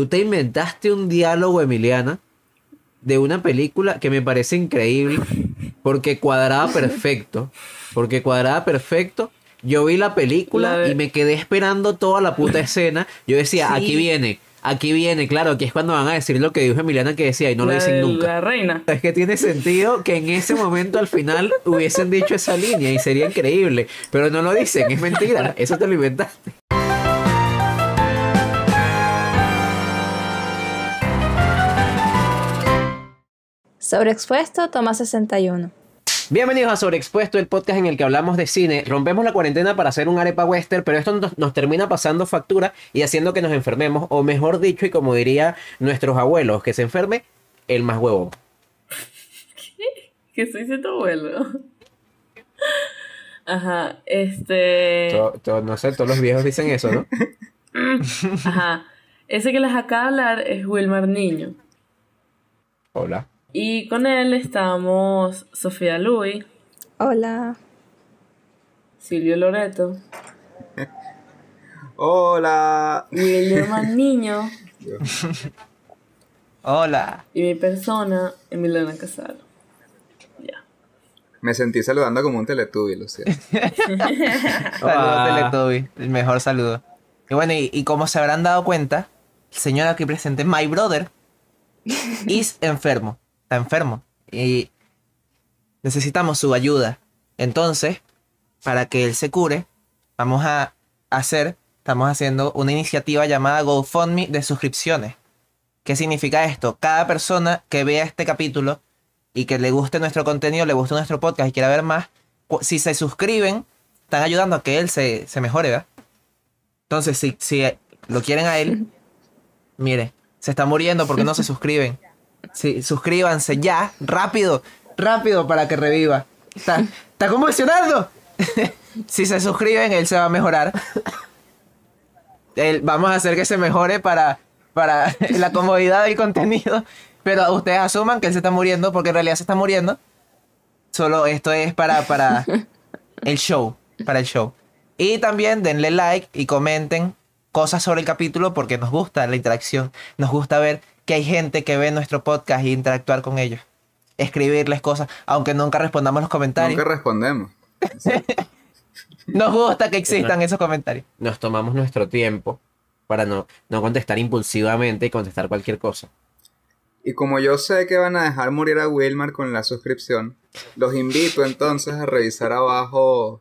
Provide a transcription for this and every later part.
tú te inventaste un diálogo, Emiliana, de una película que me parece increíble porque cuadraba perfecto. Porque cuadraba perfecto. Yo vi la película La y me quedé esperando toda la puta escena. Yo decía, Sí. aquí viene, aquí viene, claro, aquí es cuando van a decir lo que dijo Emiliana que decía y no lo dicen nunca. La reina. Es que tiene sentido que en ese momento al final hubiesen dicho esa línea y sería increíble. Pero no lo dicen, es mentira. Eso te lo inventaste. Sobreexpuesto, toma 61. Bienvenidos a Sobreexpuesto, el podcast en el que hablamos de cine. Rompemos la cuarentena para hacer un arepa western, pero esto nos, nos termina pasando factura y haciendo que nos enfermemos, o mejor dicho, y como diría nuestros abuelos, que se enferme el más huevón. Que soy tu abuelo. Ajá, este. To- to- no sé, todos los viejos dicen eso, ¿no? Ajá. Ese que les acaba de hablar es Wilmar Niño. Hola. Y con él estamos Sofía Luis, Hola. Silvio Loreto, Hola. William Niño Hola. y mi persona, Emiliana Casaro. Ya. Me sentí saludando como un teletubby, lo siento. Saludos. Teletubby. El mejor saludo. Y bueno, y, y como se habrán dado cuenta, el señor aquí presente, my brother, is enfermo. Está enfermo. Y necesitamos su ayuda. Entonces, para que él se cure, vamos a hacer, estamos haciendo una iniciativa llamada GoFundMe de suscripciones. ¿Qué significa esto? Cada persona que vea este capítulo y que le guste nuestro contenido, le guste nuestro podcast y quiera ver más, si se suscriben, están ayudando a que él se, se mejore, ¿verdad? Entonces, si, si lo quieren a él, mire, se está muriendo porque no se suscriben. Sí, suscríbanse ya, rápido, rápido para que reviva. Está, está si se suscriben, él se va a mejorar. Vamos a hacer que se mejore para, para la comodidad del contenido. Pero ustedes asuman que él se está muriendo porque en realidad se está muriendo. Solo esto es para, para el show. Para el show. Y también denle like y comenten cosas sobre el capítulo porque nos gusta la interacción. Nos gusta ver que hay gente que ve nuestro podcast e interactuar con ellos. Escribirles cosas, aunque nunca respondamos los comentarios. Nunca respondemos. Nos gusta que existan esos comentarios. Nos tomamos nuestro tiempo para no, no contestar impulsivamente y contestar cualquier cosa. Y como yo sé que van a dejar morir a Wilmar con la suscripción, los invito entonces a revisar abajo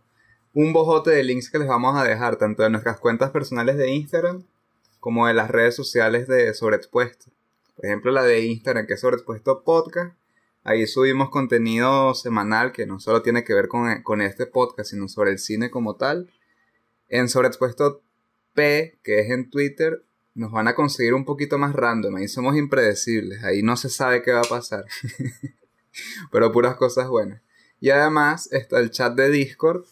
un bojote de links que les vamos a dejar, tanto de nuestras cuentas personales de Instagram como de las redes sociales de Sobreexpuesto. Por ejemplo, la de Instagram, que es Sobreexpuesto Podcast. Ahí subimos contenido semanal que no solo tiene que ver con, con este podcast, sino sobre el cine como tal. En Sobreexpuesto P, que es en Twitter, nos van a conseguir un poquito más random. Ahí somos impredecibles. Ahí no se sabe qué va a pasar. Pero puras cosas buenas. Y además está el chat de Discord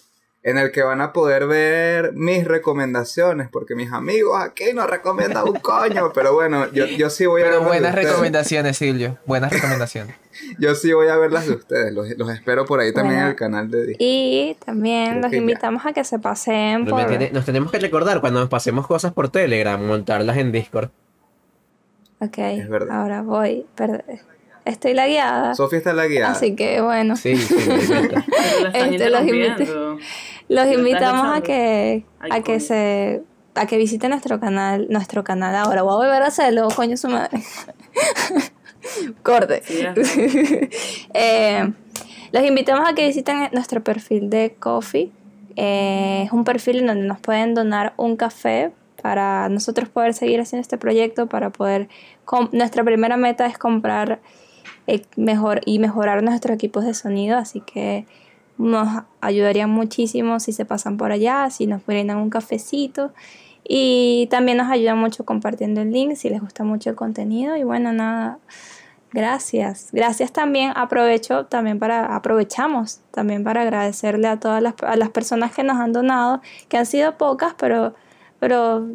en el que van a poder ver mis recomendaciones. Porque mis amigos aquí no recomiendan un coño. Pero bueno, yo, yo sí voy a Pero ver las de buenas recomendaciones, Silvio. Buenas recomendaciones. Yo sí voy a ver las de ustedes. Los, los espero por ahí también en el canal de Discord. Y también Creo los ya. invitamos a que se pasen Pero por... Nos tenemos que recordar cuando nos pasemos cosas por Telegram, montarlas en Discord. Ok, Es verdad. ahora voy. Perd- Estoy la guiada. Sofía está la guiada. Así que bueno, Sí, sí. Pero Este, los interrumpiendo. Los invitamos a que, a que se a que visiten nuestro canal, nuestro canal ahora. Voy a volver a hacerlo, coño su madre. Corte. Eh, los invitamos a que visiten nuestro perfil de Coffee. Eh, es un perfil en donde nos pueden donar un café para nosotros poder seguir haciendo este proyecto, para poder... Nuestra primera meta es comprar eh, mejor y mejorar nuestros equipos de sonido, así que nos ayudaría muchísimo si se pasan por allá, si nos brindan un cafecito. Y también nos ayuda mucho compartiendo el link si les gusta mucho el contenido. Y bueno, nada, gracias. Gracias también, aprovecho también para, aprovechamos también para agradecerle a todas las, a las personas que nos han donado, que han sido pocas, pero, pero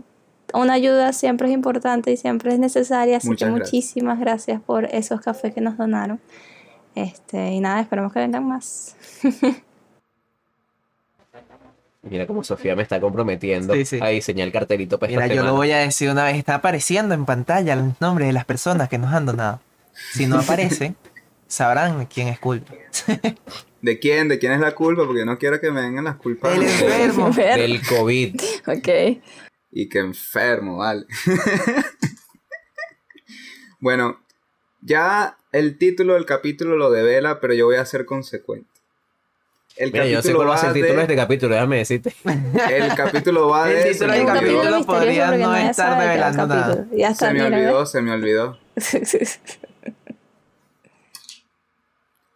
una ayuda siempre es importante y siempre es necesaria. Así Muchas que gracias. muchísimas gracias por esos cafés que nos donaron. Este, y nada, esperamos que vengan más. Mira cómo Sofía me está comprometiendo Sí, sí. a diseñar el cartelito para Mira, esta yo lo voy a decir una vez, está apareciendo en pantalla el nombre de las personas que nos han donado. Si no aparece, sabrán quién es culpa. ¿De quién? ¿De quién es la culpa? Porque yo no quiero que me vengan las culpas. El enfermo. Del COVID. Ok. Y que enfermo, vale. bueno, ya el título del capítulo lo devela, pero yo voy a ser consecuente. El Mira, yo sé cuál va a ser el título de este capítulo, déjame decirte. El capítulo va de... El título del capítulo misterioso podría porque no estar sabe de cada revelando nada. capítulo. Ya está, Se me mira, ¿ves? olvidó, se me olvidó.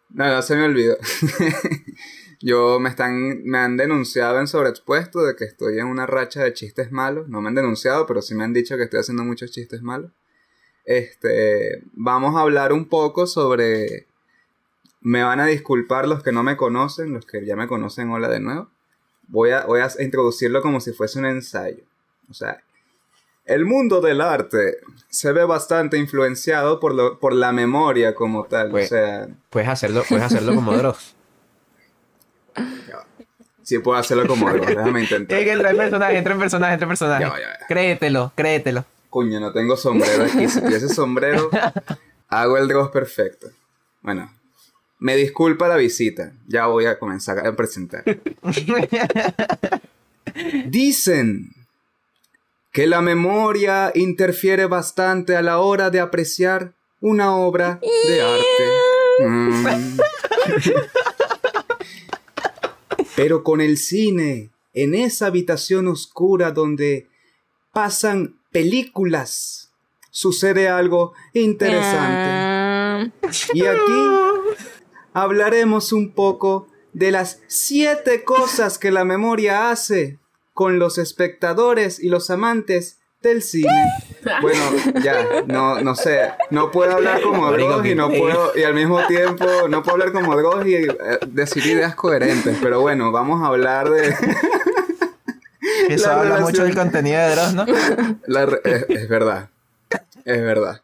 No, no se me olvidó. Yo me están, me han denunciado en sobreexpuesto de que estoy en una racha de chistes malos. No me han denunciado, pero sí me han dicho que estoy haciendo muchos chistes malos. Este, vamos a hablar un poco sobre. Me van a disculpar los que no me conocen, los que ya me conocen, hola de nuevo. Voy a, voy a introducirlo como si fuese un ensayo. O sea, el mundo del arte se ve bastante influenciado por, lo, por la memoria como tal. Pues- o sea, Puedes hacerlo, puedes hacerlo como Dross. sí puedo hacerlo como algo. Déjame intentar. que entra en personaje, entra en personaje, entra en personaje. Ya ya. Créetelo, créetelo. No tengo sombrero aquí. Si tuviese sombrero, hago el Dross perfecto. Bueno, me disculpa la visita. Ya voy a comenzar a presentar. Dicen que la memoria interfiere bastante a la hora de apreciar una obra de arte. Mm. Pero con el cine, en esa habitación oscura donde pasan películas, sucede algo interesante. Ah, Y aquí hablaremos un poco de las siete cosas que la memoria hace con los espectadores y los amantes del cine. Bueno, ya, no, no sé, no puedo hablar como Dross y no puedo, y al mismo tiempo no puedo hablar como Dross y eh, decir ideas coherentes, pero bueno, vamos a hablar de... Eso La habla relación- mucho del contenido de Dross, ¿no? La re- es, es verdad. Es verdad.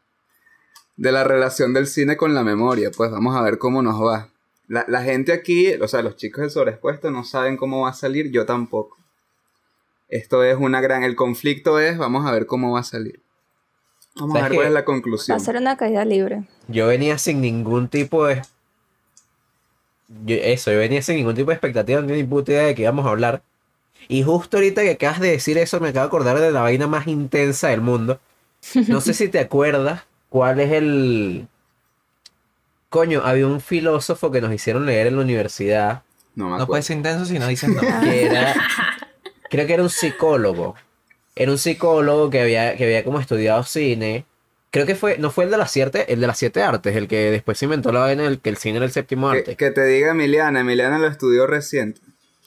De la relación del cine con la memoria. Pues vamos a ver cómo nos va. La, la gente aquí, o sea, los chicos del sobreexpuesto no saben cómo va a salir, yo tampoco. Esto es una gran... El conflicto es, vamos a ver cómo va a salir. Vamos a ¿Sabes ver cuál es la va conclusión. a ser una caída libre. Yo venía sin ningún tipo de. yo- eso, yo venía sin ningún tipo de expectativa, no tenía ni puta idea de qué íbamos a hablar. Y justo ahorita que acabas de decir eso, me acabo de acordar de la vaina más intensa del mundo. No sé si te acuerdas cuál es el. Coño, había un filósofo que nos hicieron leer en la universidad. No me No puede ser intenso si no dices no. que era, creo que era un psicólogo. Era un psicólogo que había, que había como estudiado cine. Creo que fue, no fue el de las siete, el de las siete artes, el que después se inventó la vaina el que el cine era el séptimo que, arte. que te diga Emiliana. Emiliana lo estudió reciente.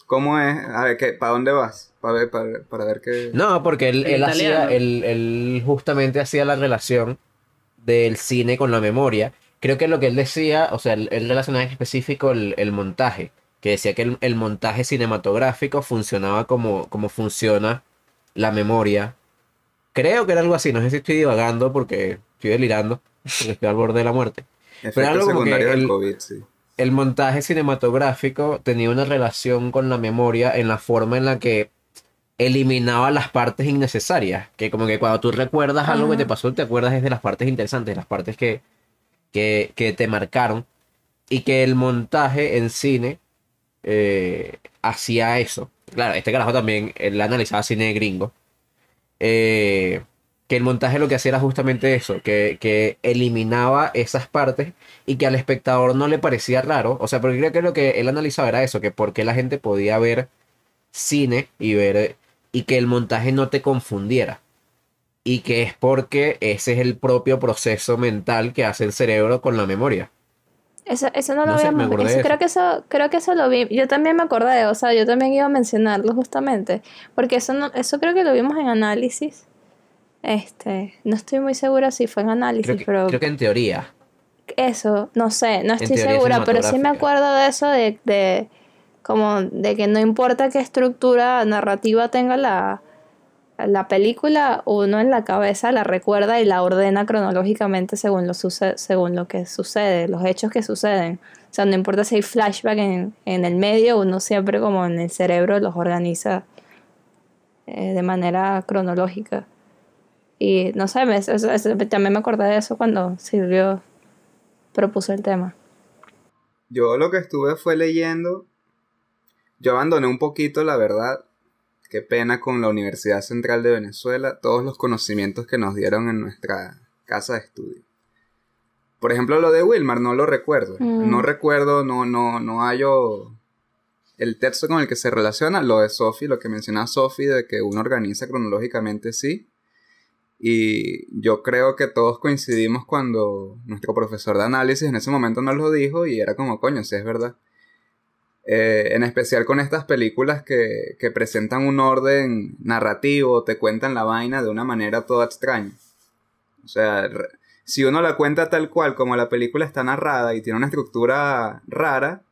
¿Cómo es? A ver, ¿qué, ¿para dónde vas? Para ver, para, para ver qué... No, porque él, El él hacía, él, él justamente hacía la relación del cine con la memoria. Creo que lo que él decía, o sea, él, él relacionaba en específico el, el montaje, que decía que el, el montaje cinematográfico funcionaba como, como funciona la memoria. Creo que era algo así, no sé si estoy divagando porque estoy delirando, porque estoy al borde de la muerte. Efectos algo como que secundarios del el- COVID, sí. El montaje cinematográfico tenía una relación con la memoria en la forma en la que eliminaba las partes innecesarias. Que como que cuando tú recuerdas algo que te pasó, te acuerdas es de las partes interesantes, de las partes que, que, que te marcaron. Y que el montaje en cine eh, hacía eso. Claro, este carajo también, él analizaba cine gringo. Eh, que el montaje lo que hacía era justamente eso, que, que eliminaba esas partes y que al espectador no le parecía raro. O sea, porque creo que lo que él analizaba era eso, que por qué la gente podía ver cine y ver y que el montaje no te confundiera. Y que es porque ese es el propio proceso mental que hace el cerebro con la memoria. Eso, eso no lo sé, me acordé eso, creo que eso creo que eso lo vi yo también me acordé o sea yo también iba a mencionarlo justamente porque eso no eso creo que lo vimos en análisis este no estoy muy segura si fue en análisis Creo que, pero creo que en teoría. eso no sé no estoy segura pero sí me acuerdo de eso de, de como de que no importa qué estructura narrativa tenga la la película uno en la cabeza la recuerda y la ordena cronológicamente según lo suce- según lo que sucede los hechos que suceden sea, no importa si hay flashback en, en el medio, uno siempre como en el cerebro los organiza eh, de manera cronológica. Y no sé, me- eso- eso- también me acordé de eso cuando Silvio propuso el tema. Yo lo que estuve fue leyendo. Yo abandoné un poquito, la verdad. Qué pena con la Universidad Central de Venezuela, todos los conocimientos que nos dieron en nuestra casa de estudio. Por ejemplo, lo de Wilmar no lo recuerdo. Mm. No recuerdo, no, no, no hallo el texto con el que se relaciona. Lo de Sophie, lo que menciona Sophie, de que uno organiza cronológicamente, sí. Y yo creo que todos coincidimos cuando nuestro profesor de análisis en ese momento nos lo dijo y era como, coño, sí es verdad. Eh, en especial con estas películas que, que presentan un orden narrativo, te cuentan la vaina de una manera toda extraña. O sea, si uno la cuenta tal cual como la película está narrada y tiene una estructura rara,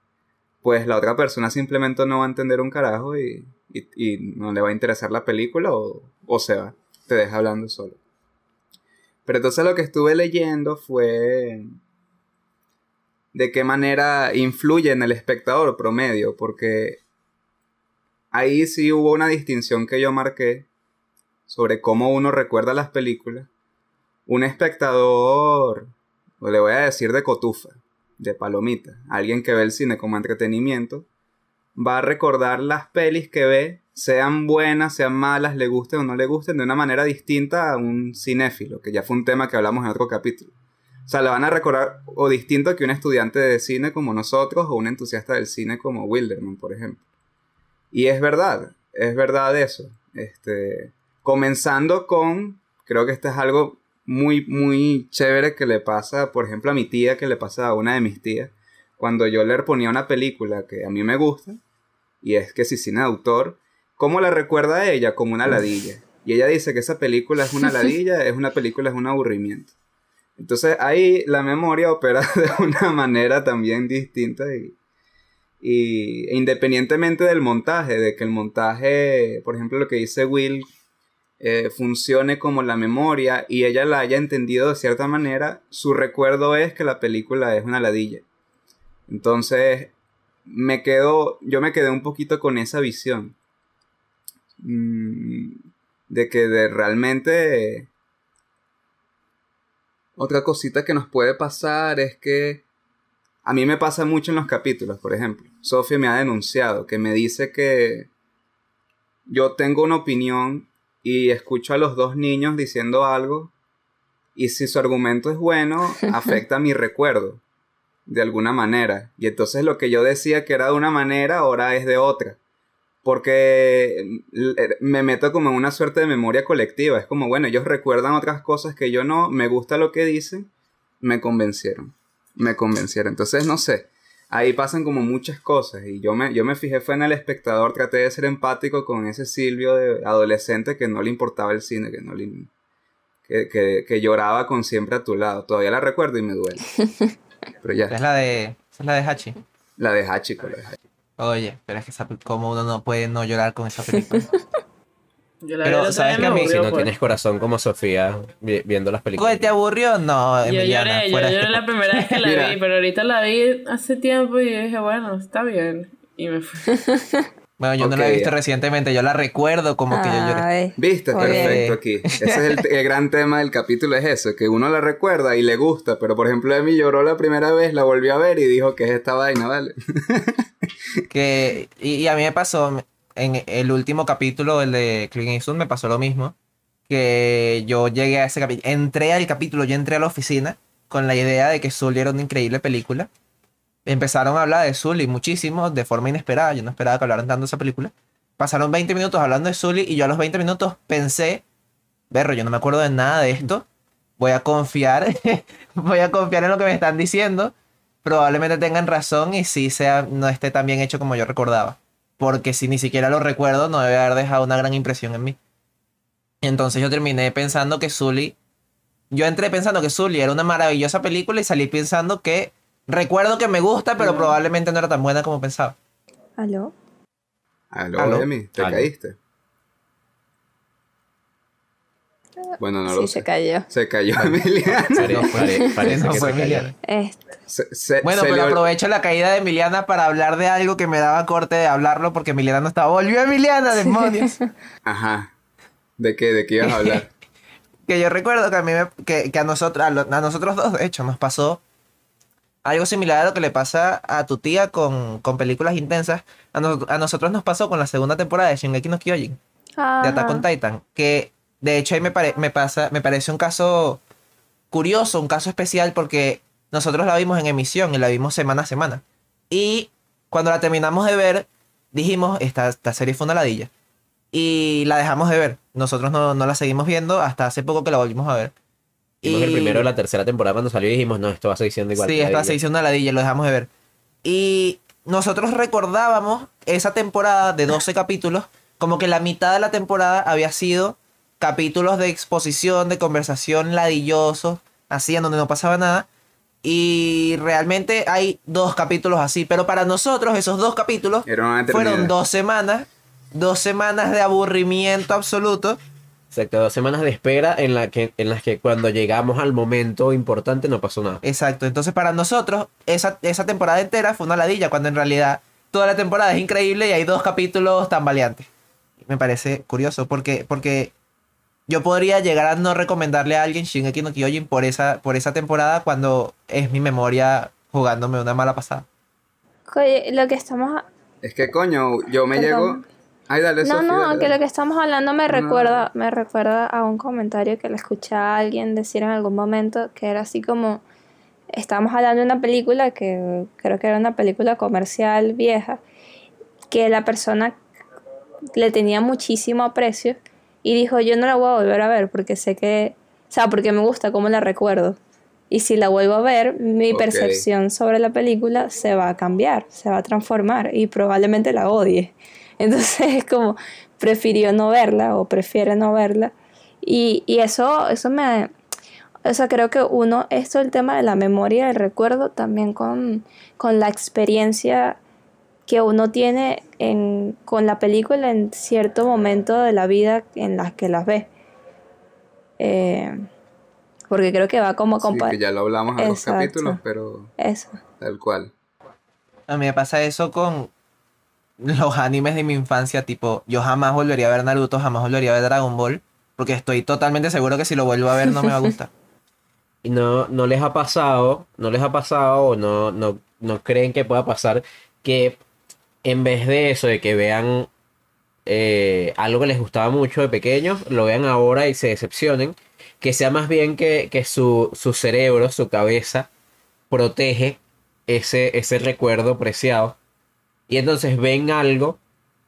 pues la otra persona simplemente no va a entender un carajo y, y- y no le va a interesar la película o, o se va, te deja hablando solo. Pero entonces lo que estuve leyendo fue de qué manera influye en el espectador promedio, porque ahí sí hubo una distinción que yo marqué sobre cómo uno recuerda las películas. Un espectador, le voy a decir de cotufa, de palomita, alguien que ve el cine como entretenimiento, va a recordar las pelis que ve, sean buenas, sean malas, le gusten o no le gusten, de una manera distinta a un cinéfilo, que ya fue un tema que hablamos en otro capítulo. O sea, la van a recordar o distinto que un estudiante de cine como nosotros o un entusiasta del cine como Wilderman, por ejemplo. Y es verdad, es verdad eso. Este, comenzando con, creo que esto es algo muy, muy chévere que le pasa, por ejemplo, a mi tía, que le pasa a una de mis tías, cuando yo le ponía una película que a mí me gusta, y es que si cine de autor, ¿cómo la recuerda a ella? Como una ladilla. Y ella dice que esa película es una ladilla, es una película, es un aburrimiento. Entonces ahí la memoria opera de una manera también distinta y, y e independientemente del montaje, de que el montaje, por ejemplo, lo que dice Will, eh, funcione como la memoria y ella la haya entendido de cierta manera, su recuerdo es que la película es una ladilla. Entonces, me quedo, yo me quedé un poquito con esa visión. Mm, de que de realmente... Otra cosita que nos puede pasar es que a mí me pasa mucho en los capítulos, por ejemplo. Sofía me ha denunciado que me dice que yo tengo una opinión y escucho a los dos niños diciendo algo y si su argumento es bueno, afecta mi recuerdo de alguna manera. Y entonces lo que yo decía que era de una manera, ahora es de otra. Porque l- me meto como en una suerte de memoria colectiva. Es como, bueno, ellos recuerdan otras cosas que yo no, me gusta lo que dicen, me convencieron. Me convencieron. Entonces, no sé. Ahí pasan como muchas cosas. Y yo me, yo me fijé fue en el espectador, traté de ser empático con ese Silvio de adolescente que no le importaba el cine, que no le, que, que, que lloraba con siempre a tu lado. Todavía la recuerdo y me duele. Pero ya, Es la de, es la de Hachi. la de Hachiko, la de Hachiko. Oye, pero es que esa, como uno no puede no llorar con esa película. Yo la Pero, ¿sabes que a mí, Si no pues. tienes corazón como Sofía vi- viendo las películas. ¿te aburrió? No, Yo Emiliana, lloré, yo fuera de lloré este la primera vez que la vi, pero ahorita la vi hace tiempo y dije, bueno, está bien. Y me fui. Bueno, yo no la he visto recientemente, yo la recuerdo como que yo lloré. Viste, bien. perfecto aquí. Ese es el, el gran tema del capítulo, es eso, que uno la recuerda y le gusta, pero por ejemplo Emi lloró la primera vez, la volvió a ver y dijo que es esta vaina, ¿vale? Que, y, y a mí me pasó en el último capítulo, el de Clint Eastwood, me pasó lo mismo. Que yo llegué a ese capítulo, entré al capítulo, yo entré a la oficina con la idea de que Sully era una increíble película. Empezaron a hablar de Sully muchísimo, de forma inesperada. Yo no esperaba que hablaran tanto de esa película. Pasaron 20 minutos hablando de Sully y yo a los 20 minutos pensé, berro, yo no me acuerdo de nada de esto. Voy a confiar, voy a confiar en lo que me están diciendo. Probablemente tengan razón y sí sea, no esté tan bien hecho como yo recordaba. Porque si ni siquiera lo recuerdo, no debe haber dejado una gran impresión en mí. Entonces yo terminé pensando que Sully. Yo entré pensando que Sully era una maravillosa película y salí pensando que. Recuerdo que me gusta, pero probablemente no era tan buena como pensaba. ¿Aló? Aló, Aló. Emi, te Aló. caíste. Bueno, no sí, lo se sé. cayó. Se cayó Emiliana. Pare- pare- parece No que fue se cayó. Emiliana. Este, Se- se- Bueno, se pero ol- aprovecho la caída de Emiliana para hablar de algo que me daba corte de hablarlo porque Emiliana no estaba. ¡Volvió Emiliana, demonios! Ajá. ¿De qué? ¿De qué ibas a hablar? que yo recuerdo que a mí me- que, que a nosotros a, lo- a nosotros dos de hecho nos pasó algo similar a lo que le pasa a tu tía con, con películas intensas a, nos- a nosotros nos pasó con la segunda temporada de Shingeki no Kyojin de Attack on ajá. Titan que de hecho ahí me, pare- me pasa me parece un caso curioso un caso especial porque nosotros la vimos en emisión y la vimos semana a semana y cuando la terminamos de ver dijimos esta, esta serie fue una ladilla y la dejamos de ver. Nosotros no, no la seguimos viendo hasta hace poco que la volvimos a ver. Vimos el primero de la tercera temporada cuando salió y dijimos, no, esto va a seguir siendo igual. Sí, esta se hizo una ladilla, lo dejamos de ver. Y nosotros recordábamos esa temporada de 12 capítulos, como que la mitad de la temporada había sido capítulos de exposición, de conversación ladillosos, así en donde no pasaba nada. Y realmente hay dos capítulos así, pero para nosotros esos dos capítulos fueron dos semanas, dos semanas de aburrimiento absoluto. Exacto, dos semanas de espera en, la que, en las que cuando llegamos al momento importante no pasó nada. Exacto, entonces para nosotros esa, esa temporada entera fue una ladilla, cuando en realidad toda la temporada es increíble y hay dos capítulos tan valiantes. Me parece curioso porque, porque yo podría llegar a no recomendarle a alguien Shingeki no Kyojin por esa, por esa temporada cuando es mi memoria jugándome una mala pasada. Oye, lo que estamos... Es que coño, yo me Perdón. llego. Ay, dale, No, no, dale, que lo que estamos hablando me No. recuerda, me recuerda a un comentario que le escuché a alguien decir en algún momento que era así como estábamos hablando de una película que creo que era una película comercial vieja que la persona le tenía muchísimo aprecio y dijo yo no la voy a volver a ver porque sé que, o sea, porque me gusta cómo la recuerdo. Y si la vuelvo a ver, mi percepción sobre la película se va a cambiar, se va a transformar y probablemente la odie. Entonces es como, prefirió no verla o prefiere no verla. Y, y eso, eso me... O sea, creo que uno, esto el tema de la memoria, el recuerdo, también con, con la experiencia que uno tiene en, con la película en cierto momento de la vida en las que las ve. Eh, porque creo que va como Sí, compa- que ya lo hablamos en los capítulos, pero Eso. tal cual. A mí me pasa eso con los animes de mi infancia, tipo, yo jamás volvería a ver Naruto, jamás volvería a ver Dragon Ball, porque estoy totalmente seguro que si lo vuelvo a ver no me va a gustar. Y no, no les ha pasado, no les ha pasado o no, no, no creen que pueda pasar que en vez de eso, de que vean eh, algo que les gustaba mucho de pequeños, lo vean ahora y se decepcionen, que sea más bien que, que su, su cerebro, su cabeza, protege ese, ese recuerdo preciado. Y entonces ven algo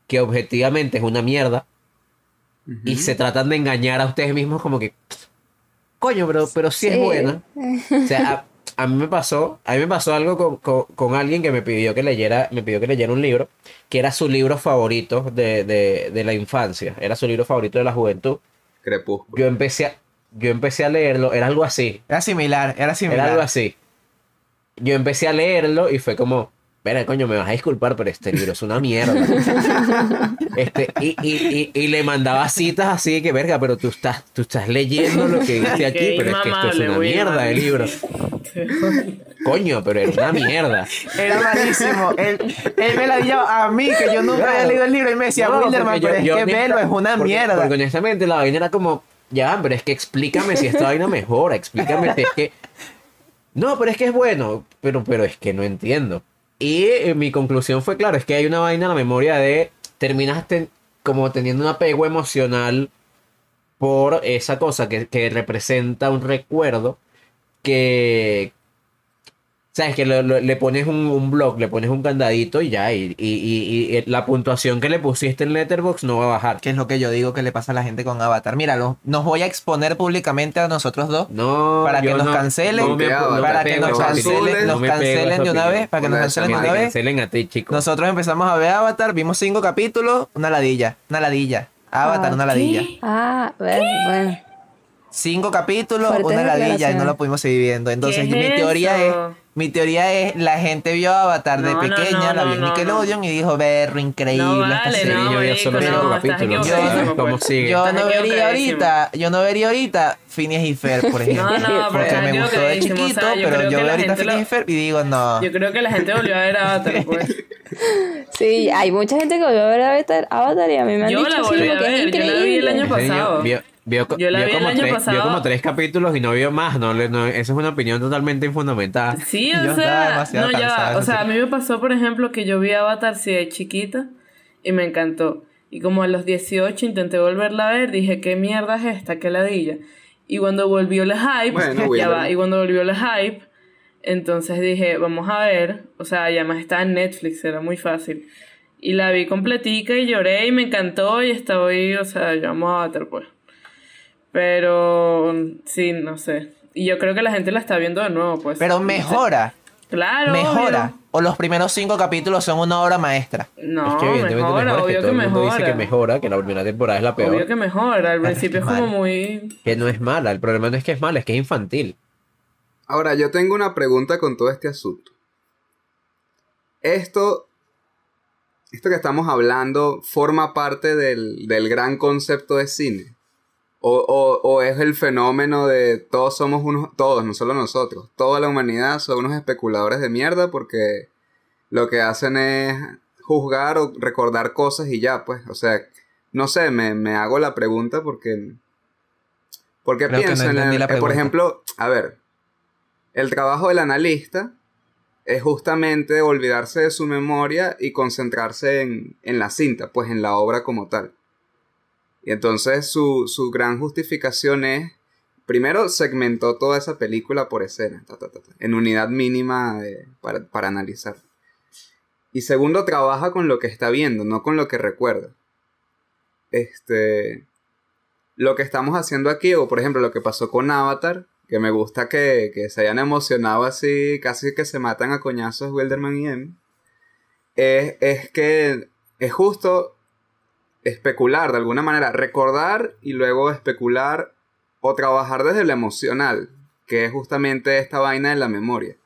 que objetivamente es una mierda y se tratan de engañar a ustedes mismos como que, coño, pero, pero sí es buena. O sea, a, a mí me pasó, a mí me pasó algo con, con- con alguien que me pidió que leyera, me pidió que leyera un libro, que era su libro favorito de, de, de la infancia, era su libro favorito de la juventud. Crepúsculo. Yo empecé a, yo empecé a leerlo, era algo así, Era similar, era similar. era algo así. Yo empecé a leerlo y fue como, Verá, coño, me vas a disculpar, pero este libro es una mierda. Este, y, y, y, y le mandaba citas así de que, verga, pero tú estás, tú estás leyendo lo que dice aquí, Qué pero es que esto es una mierda de libro. Coño, pero es una mierda. Era malísimo. Él, él me la dio a mí, que yo nunca había leído el libro. Y me decía, No, Wilderman, porque yo- pero es yo que velo, es una porque- mierda. Porque honestamente la vaina era como, ya, pero es que explícame si esta vaina mejora, explícame si es que... No, pero es que es bueno, pero, pero es que no entiendo. Y eh, mi conclusión fue, claro, es que hay una vaina en la memoria de, terminas ten- como teniendo un apego emocional por esa cosa que, que representa un recuerdo que... ¿Sabes? Que lo- lo- le pones un, un blog, le pones un candadito y ya, y, y- y- y la puntuación que le pusiste en Letterboxd no va a bajar. Que es lo que yo digo que le pasa a la gente con Avatar. Mira, lo- nos voy a exponer públicamente a nosotros dos. No, Para que nos no- cancelen, no me- para que pego nos cancelen, nos cancelen de una vez, para que nos cancelen de una vez. cancelen a ti, chicos. Nosotros empezamos a ver Avatar, vimos cinco capítulos, una ladilla, una ladilla. Avatar, Ah, una ladilla. Ah, bueno, bueno. Cinco capítulos, Fuertes una ladilla y no lo pudimos seguir viendo. Entonces, ¿Qué mi es teoría es? Mi teoría es, la gente vio Avatar de No, no, pequeña, no, la vio en Nickelodeon y dijo, berro, increíble No esta vale, serie. no, yo vi marico, solo no, cinco estás capítulos. equivocadísimo, ¿Cómo sigue? Yo Estás no vería ahorita, yo no vería ahorita Phineas y Fer, por ejemplo. No, no, porque me gustó de o chiquito, sea, yo pero yo que veo ahorita Phineas lo- y Fer y digo, no. Yo creo que la gente volvió a ver Avatar, pues. Sí, hay mucha gente que volvió a ver Avatar, Avatar y a mí me han Yo dicho la sí, volví a como que es ver, yo la vi el increíble. año pasado. Vio, Yo la vio vi el como año tres, pasado. vio como tres capítulos y no vio más. No, le- no, esa es una opinión totalmente infundamentada. Sí, o sea, no, ya, o sea, a mí me pasó, por ejemplo, que yo vi Avatar sí de chiquita y me encantó. Y como a los 18 intenté volverla a ver, dije, ¿qué mierda es esta? ¿Qué ladilla? Y cuando volvió la hype, Bueno, ya va, y cuando volvió la hype, entonces dije, vamos a ver, o sea, y además está en Netflix, era muy fácil. Y la vi completica y lloré y me encantó y estoy, o sea, yo amo Avatar, pues. Pero, sí, no sé. Y yo creo que la gente la está viendo de nuevo, pues. Pero mejora, Claro. mejora. obvio. O los primeros cinco capítulos son una obra maestra. No, es que evidentemente mejora, mejora, es obvio que que, todo el mundo mejora. dice que mejora, que la primera temporada es la peor. Obvio que mejora. Al principio es como muy. Que no es mala, el problema no es que es mala, es que es infantil. Ahora, yo tengo una pregunta con todo este asunto. Esto, esto que estamos hablando, forma parte del, del gran concepto de cine. O, o- o es el fenómeno de todos somos unos, todos, no solo nosotros, toda la humanidad son unos especuladores de mierda porque lo que hacen es juzgar o recordar cosas y ya, pues, o sea, no sé, me, me hago la pregunta porque, porque Creo no pienso en, el- eh, por ejemplo, a ver, el trabajo del analista es justamente olvidarse de su memoria y concentrarse en, en la cinta, pues en la obra como tal. Y entonces su, su gran justificación es, primero segmentó toda esa película por escena, en unidad mínima para, para analizar. Y segundo, trabaja con lo que está viendo, no con lo que recuerda. Este, lo que estamos haciendo aquí, o por ejemplo lo que pasó con Avatar, que me gusta que, que se hayan emocionado así, casi que se matan a coñazos Wilderman y M, es, es que es justo especular de alguna manera, recordar y luego especular o trabajar desde lo emocional, que es justamente esta vaina de la memoria.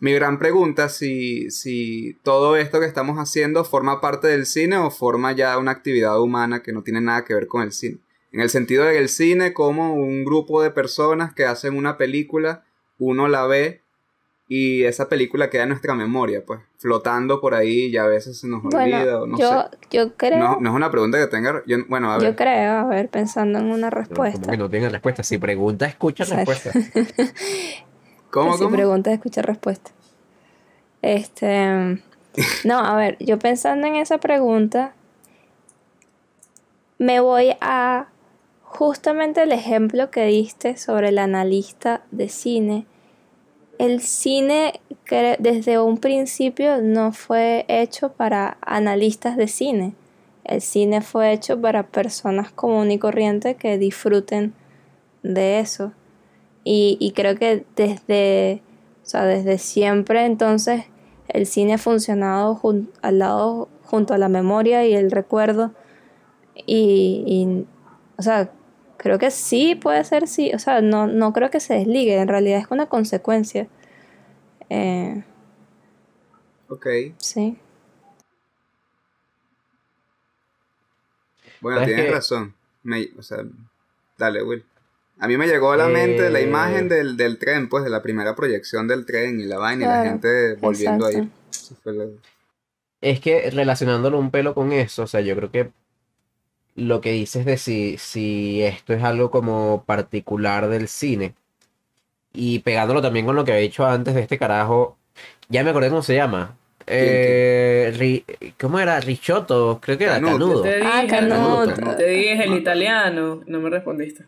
Mi gran pregunta si, si todo esto que estamos haciendo forma parte del cine o forma ya una actividad humana que no tiene nada que ver con el cine. En el sentido de que el cine como un grupo de personas que hacen una película, uno la ve y esa película queda en nuestra memoria, pues, flotando por ahí y a veces se nos olvida o no yo, sé. yo creo, No, no es una pregunta que tenga... yo- bueno, a ver. yo creo, a ver, pensando en una No, respuesta. como que no tiene respuesta. Si pregunta, escucha respuesta. ¿Cómo, si cómo? preguntas, escucha respuesta. Este. No, a ver, yo pensando en esa pregunta, me voy a justamente el ejemplo que diste sobre el analista de cine. El cine desde un principio no fue hecho para analistas de cine. El cine fue hecho para personas común y corriente que disfruten de eso. Y, creo que desde, o sea, desde siempre entonces el cine ha funcionado al lado, junto a la memoria y el recuerdo. Y, o sea, creo que sí puede ser sí. O sea, no, no creo que se desligue. En realidad es una consecuencia. Eh, Ok. sí. Bueno, ¿Sabes tienes razón. Me- o sea, dale, Will. A mí me llegó a la mente la Eh. imagen del, del tren, pues, de la primera proyección del tren y la vaina y la gente volviendo a ir. exacto. Eso fue lo- Es que relacionándolo un pelo con eso, o sea, yo creo que lo que dices de si, si esto es algo como particular del cine y pegándolo también con lo que había dicho antes de este carajo, ya me acordé cómo se llama. Eh, Ri- ¿Cómo era? Richotto, creo que era Canuto. Canudo. Te dije, Ah, Canuto. Canuto. Te dije el italiano. No me respondiste.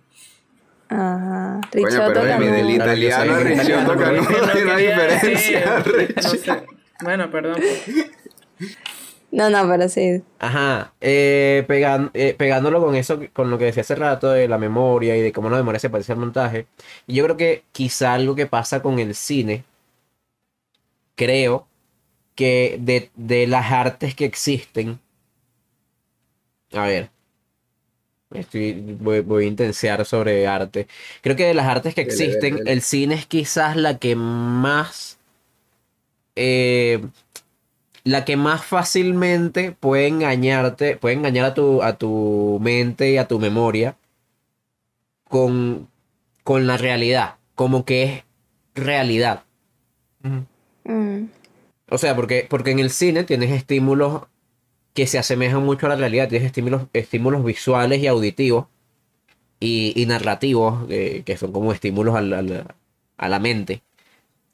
Ajá. Coño, Richotto pero del italiano a italiano, Canudo No hay una quería diferencia. decir, Rich. no sé. Bueno, perdón. No, no, pero sí. Ajá, eh, pegan- eh, pegándolo con eso, con lo que decía hace rato de la memoria y de cómo la memoria se parece al montaje. Y yo creo que quizá algo que pasa con el cine, creo que de, de las artes que existen, a ver, estoy, voy, voy a intensiar sobre arte. Creo que de las artes que existen, dele. el cine es quizás la que más eh, la que más fácilmente puede engañarte, puede engañar a tu, a tu mente y a tu memoria con, con la realidad, como que es realidad. Mm. O sea, porque, porque en el cine tienes estímulos que se asemejan mucho a la realidad, tienes estímulos, estímulos visuales y auditivos y, y narrativos, eh, que son como estímulos al- al- a la mente.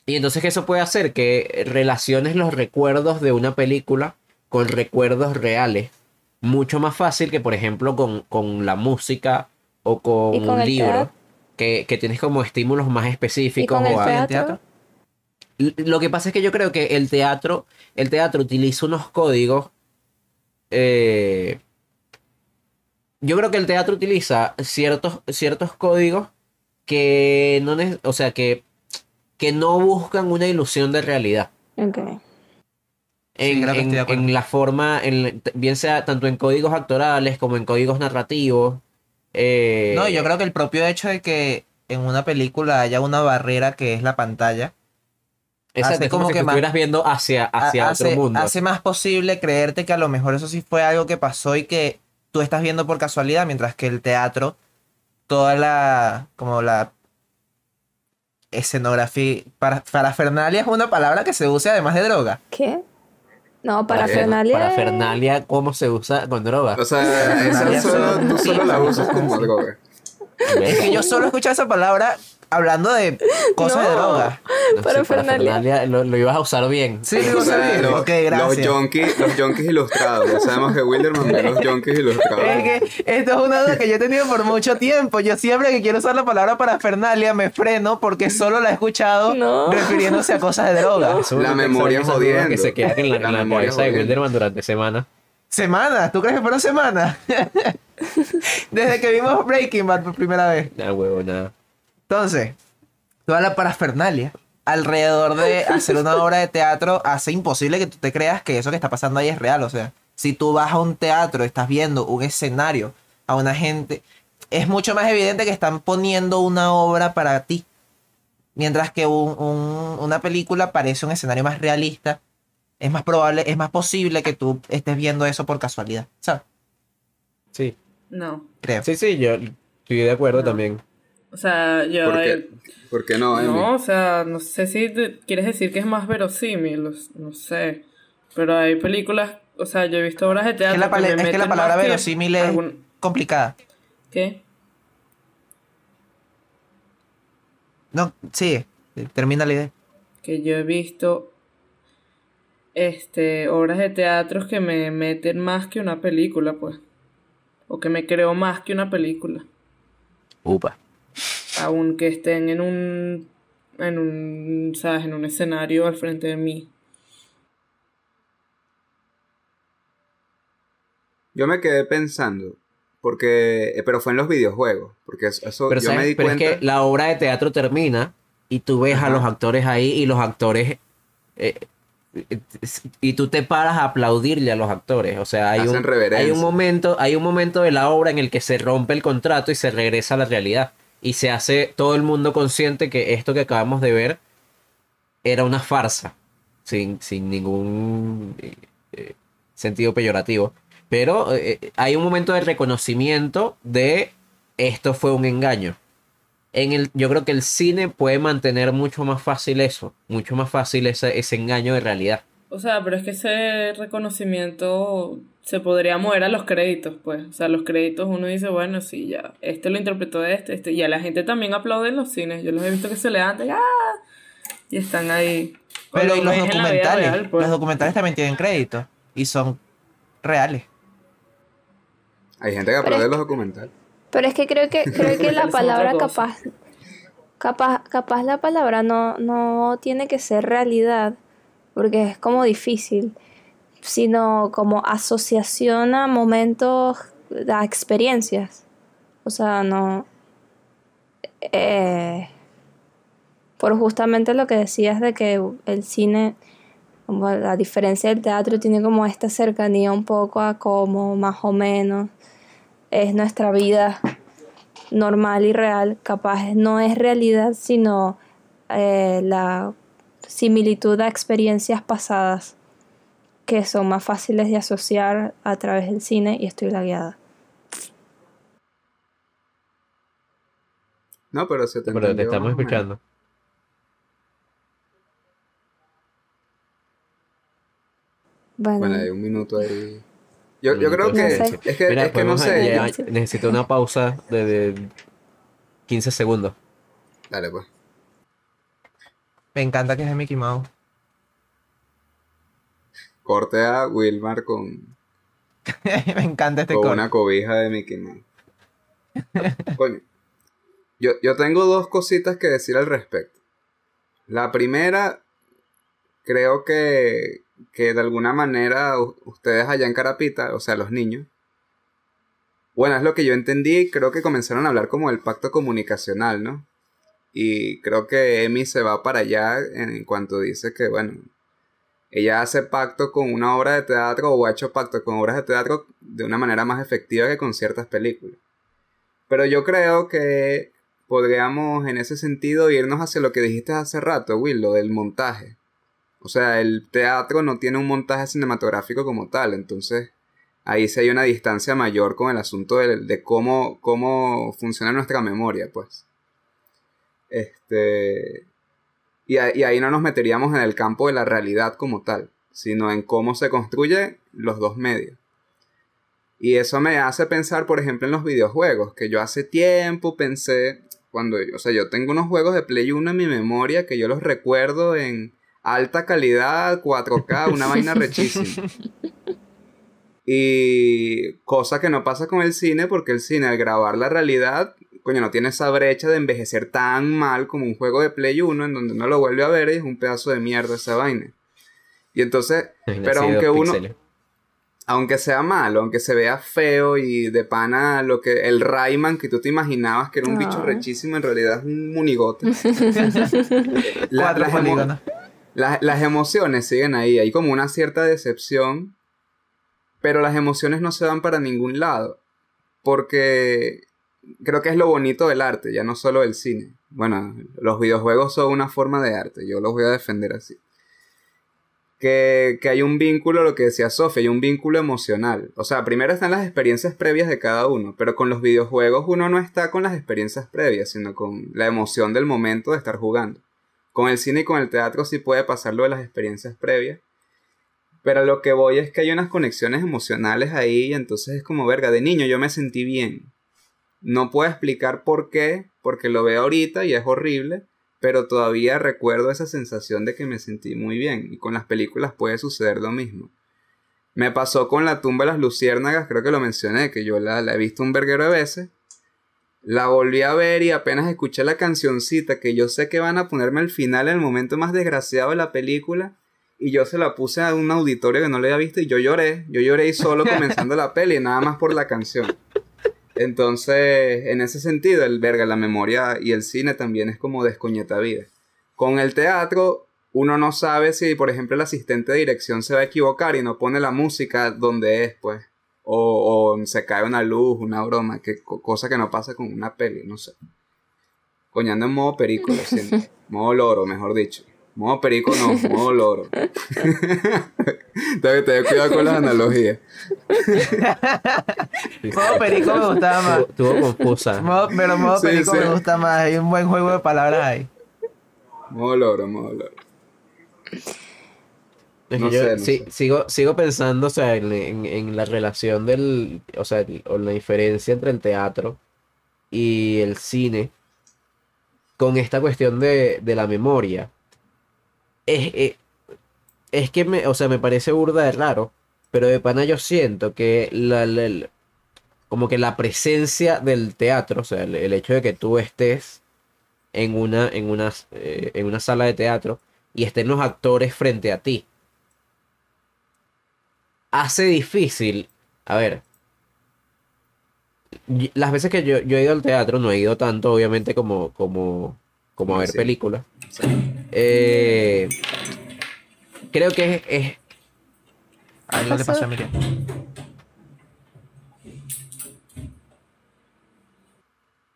Y entonces eso puede hacer que relaciones los recuerdos de una película con recuerdos reales. Mucho más fácil que, por ejemplo, con, con la música o con, ¿Y con un el libro, que, que tienes como estímulos más ¿Y específicos. con el o a- teatro? Lo que pasa es que yo creo que el teatro, el teatro utiliza unos códigos. eh, yo creo que el teatro utiliza ciertos, ciertos códigos que no, o sea, que, que no buscan una ilusión de realidad. Ok. En, de la forma, en, bien sea tanto en códigos actorales como en códigos narrativos. eh, No, yo creo que el propio hecho de que en una película haya una barrera que es la pantalla, exacto, hace como como si que más- estuvieras viendo hacia, hacia ha- otro mundo. hace más posible creerte que a lo mejor eso sí fue algo que pasó y que tú estás viendo por casualidad, mientras que el teatro, toda la, como la escenografía, para, parafernalia es una palabra que se usa además de droga. ¿Qué? No, Para parafernalia. Parafernalia, ¿cómo se usa con droga? O sea, esa solo, tú solo la usas como droga. Es que yo solo escuché esa palabra hablando de cosas de droga. No Parafernalia. parafernalia lo, lo ibas a usar bien. Sí, lo sabía. los, Ok, los gracias. junkies, los junkies ilustrados. Ya sabemos que Wilderman ve los junkies ilustrados. Es que esto es una duda que yo he tenido por mucho tiempo. Yo siempre que quiero usar la palabra parafernalia me freno porque solo la he escuchado No. refiriéndose a cosas de droga. La memoria jodiendo. Que se quedan en la, La en la memoria cabeza de. Wilderman durante semanas. ¿Semanas? ¿Tú crees que fueron semanas? Desde que vimos Breaking Bad por primera vez. Nada, huevo, nada. Entonces, toda la parafernalia alrededor de hacer una obra de teatro hace imposible que tú te creas que eso que está pasando ahí es real. O sea, si tú vas a un teatro, estás viendo un escenario a una gente, es mucho más evidente que están poniendo una obra para ti. Mientras que un- un- una película parece un escenario más realista. Es más probable, es más posible que tú estés viendo eso por casualidad. ¿Sabes? Sí. No. Creo. Sí, sí, yo estoy de acuerdo No. también. O sea, yo... ¿Por qué, ¿Por qué no, Emi? No, o sea, no sé si te- quieres decir que es más verosímil, no sé. Pero hay películas, o sea, yo he visto obras de Es teatro que la, me es que la meten palabra verosímil es algún- complicada. ¿Qué? No, sigue. Termina la idea. Que yo he visto este obras de teatro que me meten más que una película, pues. O que me creo más que una película. Upa. Aunque estén en un en un, ¿sabes? En un escenario al frente de mí. Yo me quedé pensando, porque, eh, pero fue en los videojuegos, porque eso, Pero, yo ¿sabes? me di Pero cuenta. es que la obra de teatro termina y tú ves a los actores ahí y los actores... eh, y tú te paras a aplaudirle a los actores. O sea, hay Hacen un, reverencia. hay un momento, hay un momento de la obra en el que se rompe el contrato y se regresa a la realidad. Y se hace todo el mundo consciente que esto que acabamos de ver era una farsa. Sin, sin ningún eh, eh, sentido peyorativo. Pero eh, hay un momento de reconocimiento de esto fue un engaño. En el, yo creo que el cine puede mantener mucho más fácil eso, mucho más fácil ese, ese engaño de realidad. O sea, pero es que ese reconocimiento se podría mover a los créditos, pues. O sea, los créditos uno dice, bueno, sí, ya, este lo interpretó de este, este. Y a la gente también aplaude en los cines. Yo los he visto que se levantan ¡ah! y están ahí. Pero y los documentales. real, pues. Los documentales también tienen crédito. Y son reales. Hay gente que aplaude los documentales. Pero es que creo que, creo que la palabra capaz, capaz, capaz la palabra no, no tiene que ser realidad, porque es como difícil, sino como asociación a momentos, a experiencias. O sea, no. eh, por justamente lo que decías de que el cine, como a diferencia del teatro, tiene como esta cercanía un poco a como más o menos es nuestra vida normal y real, capaz no es realidad, sino eh, la similitud a experiencias pasadas que son más fáciles de asociar a través del cine y estoy lagueada. No, pero se te Pero te estamos escuchando. Bueno, Bueno, hay un minuto ahí. Yo, yo creo No que sé. es que, Mira, es que no sé. ya- necesito una pausa de, de 15 segundos. Dale, pues. Me encanta que es de Mickey Mouse. Corte a Wilmar con, Me encanta este con corte. una cobija de Mickey Mouse. Coño. Yo, yo tengo dos cositas que decir al respecto. La primera, creo que, que de alguna manera ustedes allá en Carapita, o sea, los niños, bueno, es lo que yo entendí, creo que comenzaron a hablar como del pacto comunicacional, ¿no? Y creo que Emi se va para allá en cuanto dice que, bueno, ella hace pacto con una obra de teatro o ha hecho pacto con obras de teatro de una manera más efectiva que con ciertas películas. Pero yo creo que podríamos en ese sentido irnos hacia lo que dijiste hace rato, Will, lo del montaje. O sea, el teatro no tiene un montaje cinematográfico como tal, entonces ahí sí hay una distancia mayor con el asunto de, de cómo, cómo funciona nuestra memoria, pues. Este. Y, a- y ahí no nos meteríamos en el campo de la realidad como tal, sino en cómo se construye los dos medios. Y eso me hace pensar, por ejemplo, en los videojuegos, que yo hace tiempo pensé, cuando, o sea, yo tengo unos juegos de Play 1 en mi memoria que yo los recuerdo en alta calidad, 4K, una vaina rechísima. Y cosa que no pasa con el cine, porque el cine al grabar la realidad, coño, no tiene esa brecha de envejecer tan mal como un juego de Play 1 en donde uno lo vuelve a ver y es un pedazo de mierda esa vaina. Y entonces, pero aunque uno, aunque sea malo, aunque se vea feo y de pana lo que el Rayman que tú te imaginabas que era un bicho Ah. rechísimo, en realidad es un munigote. La- las, emo- las- las emociones siguen ahí, hay como una cierta decepción, pero las emociones no se van para ningún lado, porque creo que es lo bonito del arte, ya no solo del cine. Bueno, los videojuegos son una forma de arte, yo los voy a defender así. Que, que hay un vínculo, lo que decía Sofía, hay un vínculo emocional. O sea, primero están las experiencias previas de cada uno, pero con los videojuegos uno no está con las experiencias previas, sino con la emoción del momento de estar jugando. Con el cine y con el teatro sí puede pasar lo de las experiencias previas. Pero lo que voy es que hay unas conexiones emocionales ahí, y entonces es como, verga, de niño yo me sentí bien. No puedo explicar por qué, porque lo veo ahorita y es horrible, pero todavía recuerdo esa sensación de que me sentí muy bien. Y con las películas puede suceder lo mismo. Me pasó con la tumba de las luciérnagas, creo que lo mencioné, que yo la, he visto un verguero de veces. La volví a ver y apenas escuché la cancioncita que yo sé que van a ponerme al final en el momento más desgraciado de la película. Y yo se la puse a un auditorio que no le había visto y yo lloré. Yo lloré y solo comenzando la peli, nada más por la canción. Entonces, en ese sentido, el verga, la memoria y el cine también es como descoñeta vida. Con el teatro, uno no sabe si, por ejemplo, el asistente de dirección se va a equivocar y no pone la música donde es, pues. O, o se cae una luz, una broma, que, co- cosa que no pasa con una peli, no sé. Coñando en modo perico, lo siento. modo loro, mejor dicho. Modo perico no, modo loro. Tengo que tener cuidado con las analogías. Modo perico me gustaba más. Estuvo, confusa. Modo- pero modo Sí, perico sí. me gusta más. Hay un buen juego de palabras ahí. Modo loro, modo loro. No yo sé, no sí- sé. Sigo, sigo pensando, o sea, en, en- en la relación del, o sea, el- o la diferencia entre el teatro y el cine con esta cuestión de, de la memoria. Es, es, es que me, o sea, me parece burda de raro, pero de pana yo siento que la, como que la presencia del teatro, o sea, el, el hecho de que tú estés en una, en una, eh, en una sala de teatro y estén los actores frente a ti, hace difícil, a ver, las veces que yo, yo he ido al teatro, no he ido tanto, obviamente, como, como, como a ver Sí. películas. Eh, creo que es, es- Ahí lo le pasó a Miriam.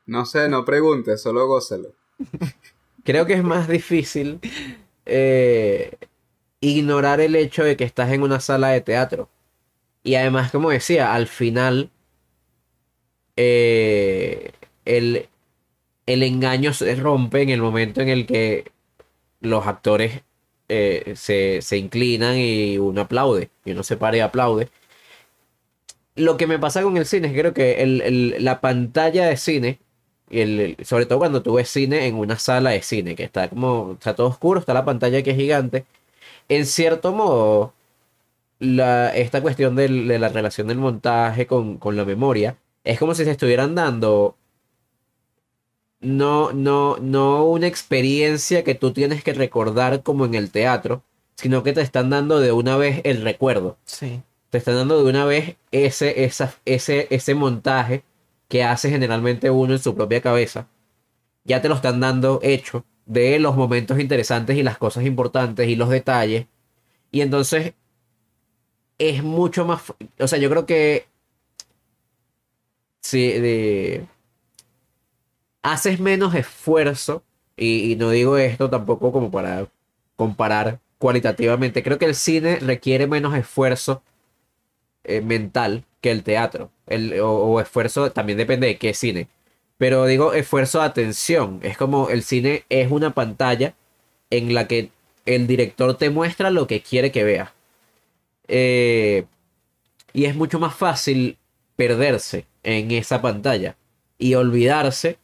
No sé, no preguntes, solo gózalo. creo que es más difícil eh, ignorar el hecho de que estás en una sala de teatro. Y además, como decía, al final eh, el, el engaño se rompe en el momento en el que los actores eh, se, se inclinan y uno aplaude, y uno se para y aplaude. Lo que me pasa con el cine es que creo que el- la pantalla de cine, y el, sobre todo cuando tú ves cine en una sala de cine, que está como, está todo oscuro, está la pantalla que es gigante, en cierto modo, la, esta cuestión de la relación del montaje con, con la memoria, es como si se estuvieran dando no, no, no una experiencia que tú tienes que recordar como en el teatro, sino que te están dando de una vez el recuerdo. Sí. Te están dando de una vez ese, esa, ese, ese montaje que hace generalmente uno en su propia cabeza. Ya te lo están dando hecho de los momentos interesantes y las cosas importantes y los detalles. Y entonces es mucho más... O sea, yo creo que... Sí, de... Haces menos esfuerzo. Y, no digo esto tampoco como para comparar cualitativamente. Creo que el cine requiere menos esfuerzo eh, mental que el teatro. El, o, o esfuerzo, también depende de qué cine. Pero digo esfuerzo de atención. Es como el cine es una pantalla en la que el director te muestra lo que quiere que veas. Eh, y es mucho más fácil perderse en esa pantalla y olvidarse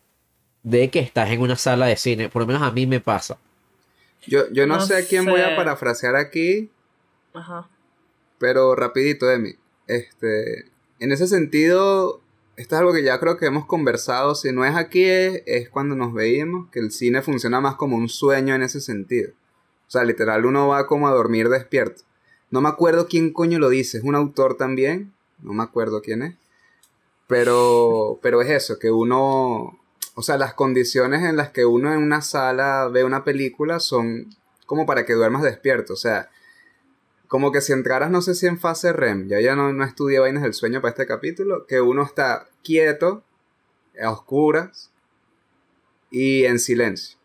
de que estás en una sala de cine. Por lo menos a mí me pasa. Yo, yo no, No sé a quién voy a parafrasear aquí, Ajá. pero rapidito, Emi. Este, en ese sentido, esto es algo que ya creo que hemos conversado. Si no es aquí, es, es cuando nos veíamos, que el cine funciona más como un sueño en ese sentido. O sea, literal, uno va como a dormir despierto. No me acuerdo quién coño lo dice, es un autor también, no me acuerdo quién es. Pero, pero es eso, que uno, o sea, las condiciones en las que uno en una sala ve una película son como para que duermas despierto. O sea, como que si entraras, no sé si en fase REM, ya ya no, no estudié vainas del sueño para este capítulo, que uno está quieto, a oscuras y en silencio.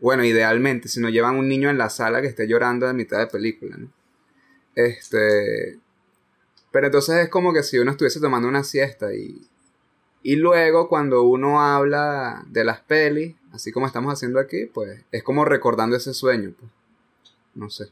Bueno, idealmente, si no llevan un niño en la sala que esté llorando a mitad de película, ¿no? Este. Pero entonces es como que si uno estuviese tomando una siesta y. Y luego cuando uno habla de las pelis, así como estamos haciendo aquí, pues es como recordando ese sueño. Pues. No sé.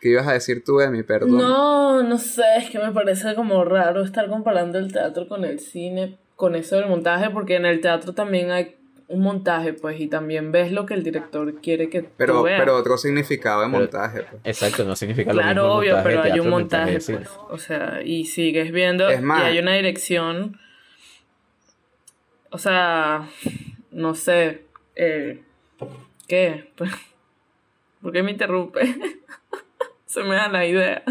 ¿Qué ibas a decir tú, Emi? Perdón. No, no sé, es que me parece como raro estar comparando el teatro con el cine, con eso del montaje, porque en el teatro también hay un montaje, pues, y también ves lo que el director quiere que pero, tú veas. pero otro significado de montaje. Pues. Exacto, no significa lo mismo. Claro, obvio, montaje pero hay teatro, un el montaje, cine. pues. O sea, y sigues viendo Es más- y hay una dirección. O sea, no sé. Eh, ¿Qué? ¿Por qué me interrumpe? Se me da la idea.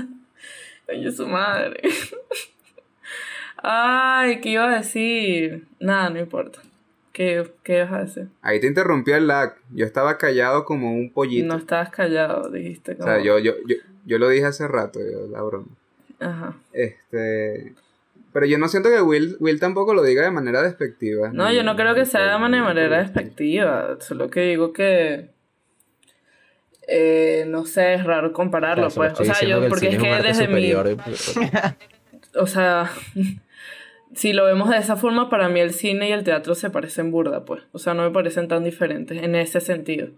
Oye, su madre. Ay, ¿qué iba a decir? Nada, no importa. ¿Qué, qué ibas a decir? Ahí te interrumpió el lag. Yo estaba callado como un pollito. No estabas callado, dijiste. o Como... sea, yo, yo, yo, yo lo dije hace rato, yo, la broma. Ajá. Este. Pero yo no siento que Will, Will tampoco lo diga de manera despectiva. No, ni- yo no creo que sea de manera, despectiva. Solo que digo que. eh, no sé, es raro compararlo, O sea, pues. O sea, yo, porque es que desde mi. superior. O sea, si lo vemos de esa forma, para mí el cine y el teatro se parecen burda, pues. O sea, no me parecen tan diferentes en ese sentido.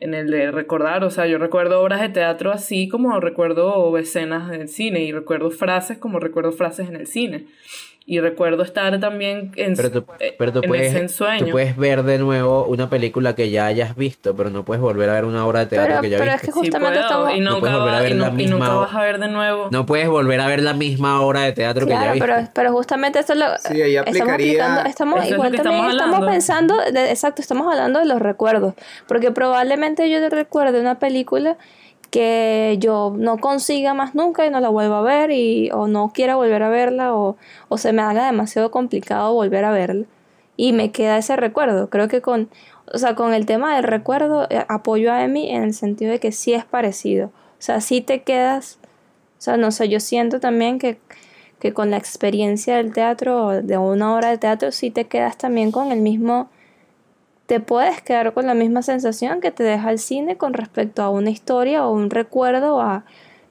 En el de recordar, o sea, yo recuerdo obras de teatro así como recuerdo escenas en el cine y recuerdo frases como recuerdo frases en el cine. Y recuerdo estar también en, Pero tú, eh, pero tú en puedes, ese tú ensueño. puedes ver de nuevo una película que ya hayas visto, pero no puedes volver a ver una obra de teatro Pero, que ya pero es viste. que Sí justamente puedo, estamos... y No nunca, puedes volver a ver y la nu- y nunca misma- vas a ver de nuevo. No puedes volver a ver la misma obra de teatro que ya Claro, viste. pero, pero justamente eso lo Sí, ahí estamos aplicaría- aplicando, estamos es lo igual que también estamos estamos hablando. pensando, de- exacto, estamos hablando de los recuerdos, porque probablemente yo recuerde una película que yo no consiga más nunca y no la vuelva a ver y o no quiera volver a verla o, o se me haga demasiado complicado volver a verla y me queda ese recuerdo. Creo que con, o sea, con el tema del recuerdo eh, apoyo a Emi en el sentido de que sí es parecido. O sea, sí te quedas, o sea, no sé, yo siento también que, que con la experiencia del teatro, de una obra de teatro, sí te quedas también con el mismo, te puedes quedar con la misma sensación que te deja el cine con respecto a una historia o un recuerdo. A,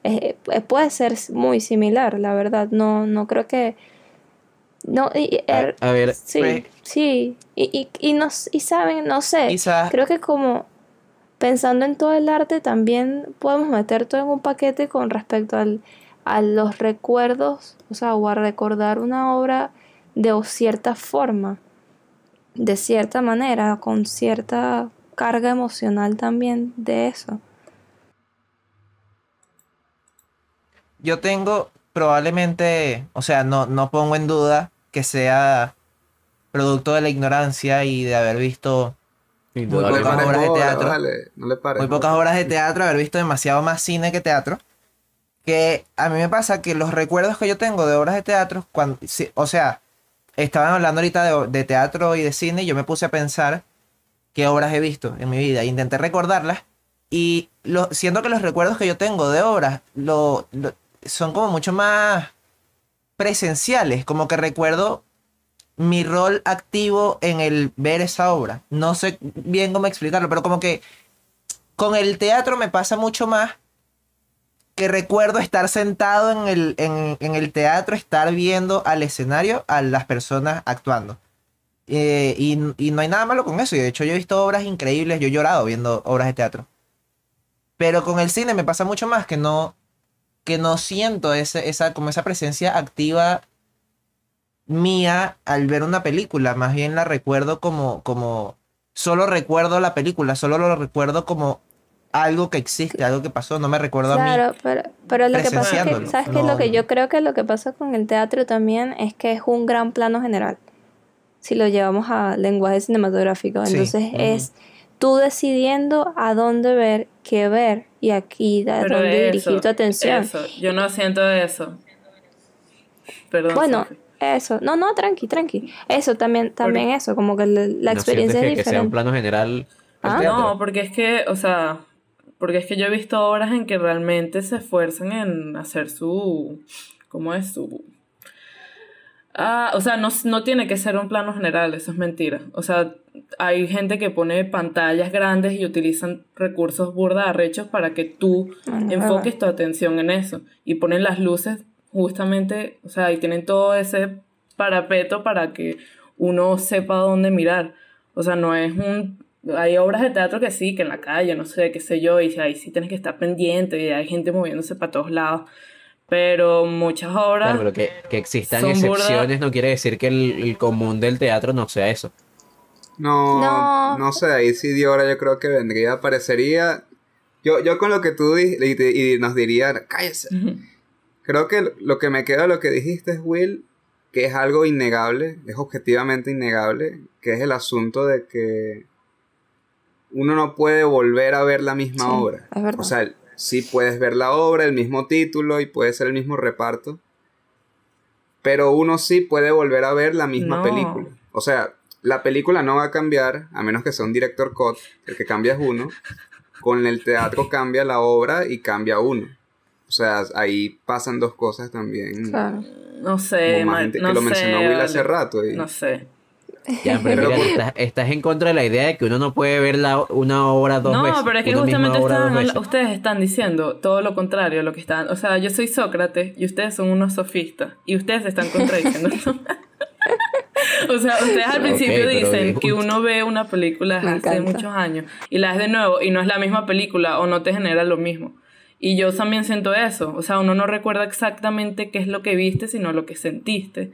eh, eh, puede ser muy similar, la verdad. No, no creo que... No, y, er, A ver, sí, pues- sí. Y, y, y, no, y saben, no sé. Quizás Creo que como pensando en todo el arte, también podemos meter todo en un paquete con respecto al, a los recuerdos, o sea, o a recordar una obra de cierta forma, de cierta manera, con cierta carga emocional también de eso. yo tengo probablemente, o sea, no, no pongo en duda que sea producto de la ignorancia y de haber visto indudablemente. pocas obras de teatro. vale, no le pares muy pocas horas de teatro, haber visto demasiado más cine que teatro. Que a mí me pasa que los recuerdos que yo tengo de obras de teatro, cuando, sí, o sea, estaban hablando ahorita de, de teatro y de cine y yo me puse a pensar qué obras he visto en mi vida. Intenté recordarlas y lo, siento que los recuerdos que yo tengo de obras lo, lo- son como mucho más presenciales, como que recuerdo mi rol activo en el ver esa obra. No sé bien cómo explicarlo, pero como que con el teatro me pasa mucho más que recuerdo estar sentado en el, en, el teatro, estar viendo al escenario a las personas actuando. Eh, y, y no hay nada malo con eso. Y de hecho yo he visto obras increíbles, yo he llorado viendo obras de teatro. Pero con el cine me pasa mucho más que no, que no siento ese, esa, como esa presencia activa mía al ver una película. Más bien la recuerdo como, como, solo recuerdo la película, solo lo recuerdo como algo que existe, algo que pasó, no me recuerdo a mí. Claro, pero, pero lo que pasa es que, ¿sabes qué? Lo no- que yo creo que lo que pasa con el teatro también es que es un gran plano general. Si lo llevamos a lenguaje cinematográfico. Sí. Entonces Ujú. es tú decidiendo a dónde ver, qué ver y aquí a Pero dónde eso, dirigir tu atención. Eso, yo no siento eso. Perdón. Bueno, Sofi. eso. No, no, tranqui, tranqui. Eso también, también eso, como que la, la ¿No experiencia es que, que sea un diferente. plano general Ah. No, porque es que, o sea, porque es que yo he visto obras en que realmente se esfuerzan en hacer su, ¿cómo es su? Ah, o sea, no, no tiene que ser un plano general, eso es mentira. O sea, hay gente que pone pantallas grandes y utilizan recursos burda arrechos para que tú Bueno, enfoques tu atención en eso. Y ponen las luces justamente, o sea, y tienen todo ese parapeto para que uno sepa dónde mirar. O sea, no es un... Hay obras de teatro que sí, que en la calle, no sé, qué sé yo, y ahí sí tienes que estar pendiente y hay gente moviéndose para todos lados. Pero muchas obras... Claro, pero que, que existan Son burda- excepciones no quiere decir que el, el común del teatro no sea eso. No, No. no, sé, ahí sí Diora yo creo que vendría, aparecería. Yo, yo con lo que tú di- y, y nos diría, cállese. Creo que lo que me queda de lo que dijiste es, Will, que es algo innegable, es objetivamente innegable, que es el asunto de que uno no puede volver a ver la misma Sí, obra. es verdad. O sea, sí puedes ver la obra, el mismo título y puede ser el mismo reparto, pero uno sí puede volver a ver la misma No. película. O sea, la película no va a cambiar, a menos que sea un director cut, el que cambia es uno. Con el teatro cambia la obra y cambia uno. O sea, ahí pasan dos cosas también. Claro. No sé, más no que lo sé, mencionó Will vale. hace rato. y- No sé. Ya, pero Pero mira, estás, estás en contra de la idea de que uno no puede ver la, una obra dos no, veces. pero es que justamente están- ustedes están diciendo todo lo contrario a lo que están. O sea, yo soy Sócrates y ustedes son unos sofistas y ustedes se están contradiciendo. o sea, ustedes al principio dicen que uno ve una película hace encanta. muchos años y la ves de nuevo y no es la misma película o no te genera lo mismo. Y yo también siento eso. O sea, uno no recuerda exactamente qué es lo que viste, sino lo que sentiste.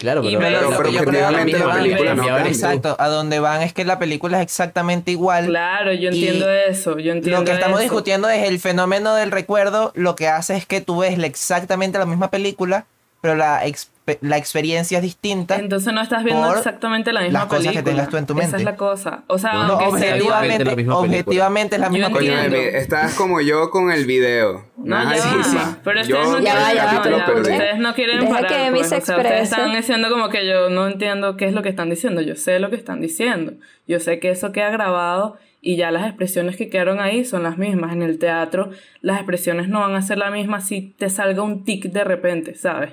Claro, pero, Pero yo creo objetivamente la película no cambia. Exacto, a donde van es que la película es exactamente igual. Claro, yo entiendo eso. Yo entiendo Lo que estamos eso. discutiendo es el fenómeno del recuerdo, lo que hace es que tú ves exactamente la misma película, pero la, expe- la experiencia es distinta. Entonces no estás viendo exactamente la misma las cosas que película. tengas tú en tu Esa mente. es la cosa. O sea, No, no, aunque sea objetivamente igual. la objetivamente, misma película. objetivamente es la misma película. Estás como yo con el video. No, Ajá, ya sí, va. sí. Pero ustedes Yo no Ya quieren, va, ya va, ya, ustedes no quieren Deja parar. que pues. se O sea, ustedes están diciendo como que yo no entiendo qué es lo que están diciendo. Yo sé lo que están diciendo. Yo sé que eso queda grabado y ya las expresiones que quedaron ahí son las mismas. En el teatro las expresiones no van a ser las mismas si te salga un tic de repente, ¿sabes?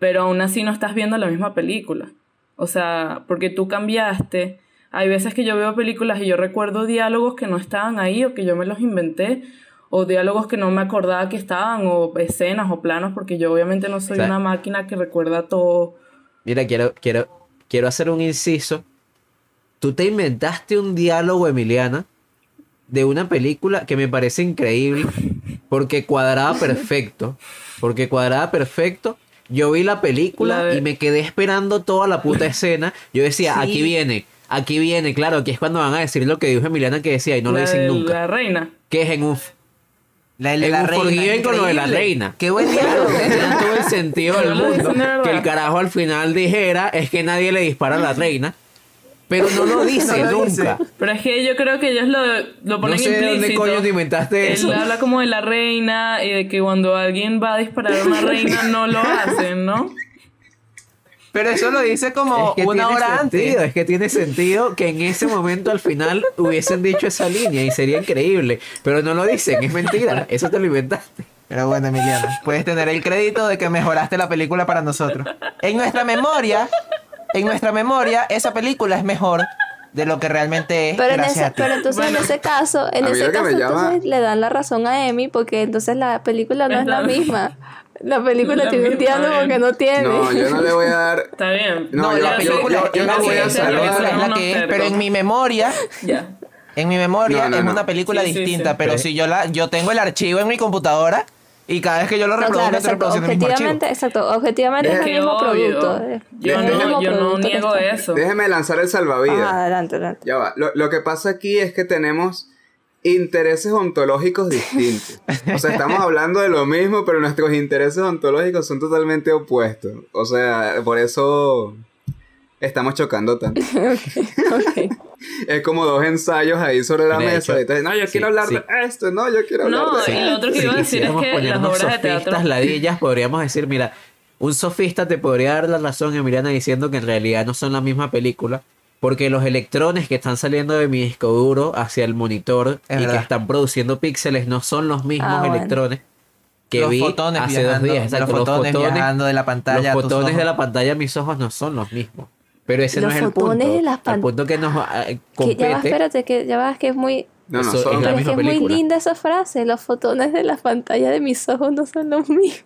Pero aún así no estás viendo la misma película. O sea, porque tú cambiaste. Hay veces que yo veo películas y yo recuerdo diálogos que no estaban ahí o que yo me los inventé, o diálogos que no me acordaba que estaban, o escenas o planos, porque yo obviamente no soy O sea- una máquina que recuerda todo. Mira, quiero, quiero, quiero hacer un inciso. Tú te inventaste un diálogo, Emiliana, de una película que me parece increíble porque cuadraba perfecto. Porque cuadraba perfecto. Yo vi la película La de- y me quedé esperando toda la puta escena. Yo decía, Sí. aquí viene, aquí viene. Claro, aquí es cuando van a decir lo que dijo Emiliana que decía y no lo dicen de nunca. La reina. Que es en un... La, de En la reina. Con lo de la reina. Qué buen diálogo. tenía todo el sentido del No mundo. Que el carajo al final dijera es que nadie le dispara a la reina. Pero no lo dice No lo dice. nunca. Pero es que yo creo que ellos lo, lo No ponen sé de dónde implícito. coño te inventaste eso. Él habla como de la reina y de que cuando alguien va a disparar a una reina no lo hacen, ¿no? Pero eso lo dice como Es que una hora sentido, antes. es que tiene sentido que en ese momento al final hubiesen dicho esa línea y sería increíble. Pero no lo dicen, es mentira. Eso te lo inventaste. Pero bueno, Emiliano, puedes tener el crédito de que mejoraste la película para nosotros. En nuestra memoria, en nuestra memoria, esa película es mejor de lo que realmente es. Pero, en ese, a ti. pero entonces Bueno. en ese caso, en ese caso llama- entonces le dan la razón a Emi porque entonces la película no Es es la la- misma. La película La tiene un diálogo que no tiene. No, yo no le voy a dar. Está bien. No, No, yo- la yo- película, yo- yo la no voy a salvar- la película es la que es, pero en mi memoria, Ya. en mi memoria No, no, es no. una película Sí, distinta, sí. pero Pero- si yo la yo tengo el archivo en mi computadora y cada vez que yo lo No, reproduzco claro, estoy reproduciendo el mismo archivo. Objetivamente, exacto. Objetivamente es el mismo obvio. producto. es- Yo, no, mismo yo no producto niego eso. Déjeme lanzar el salvavidas. Ajá, adelante, adelante. Ya va. Lo, lo que pasa aquí es que tenemos intereses ontológicos distintos. O sea, estamos hablando de lo mismo, pero nuestros intereses ontológicos son totalmente opuestos. O sea, por eso estamos chocando tanto. Ok. Es como dos ensayos ahí sobre la De mesa. hecho, y entonces, no, yo sí, quiero hablar sí. de esto, no, yo quiero hablar No, de y eso. lo otro que iba a decir es que las obras de sofistas, teatro. ladillas, podríamos decir, mira, un sofista te podría dar la razón, Emiliana, diciendo que en realidad no son la misma película, porque los electrones que están saliendo de mi disco duro hacia el monitor Es y que están produciendo píxeles no son los mismos Ah, bueno. electrones que los vi fotones hace viajando, dos días. Exacto, los fotones viajando de la pantalla a los tus fotones de la pantalla a mis ojos no son los mismos. Pero ese Los no es el fotones punto. de las pan- El punto que nos Que compete. ya va, espérate, que ya va, que es muy... No, no, es la que muy linda esa frase. Los fotones de la pantalla de mis ojos no son los mismos.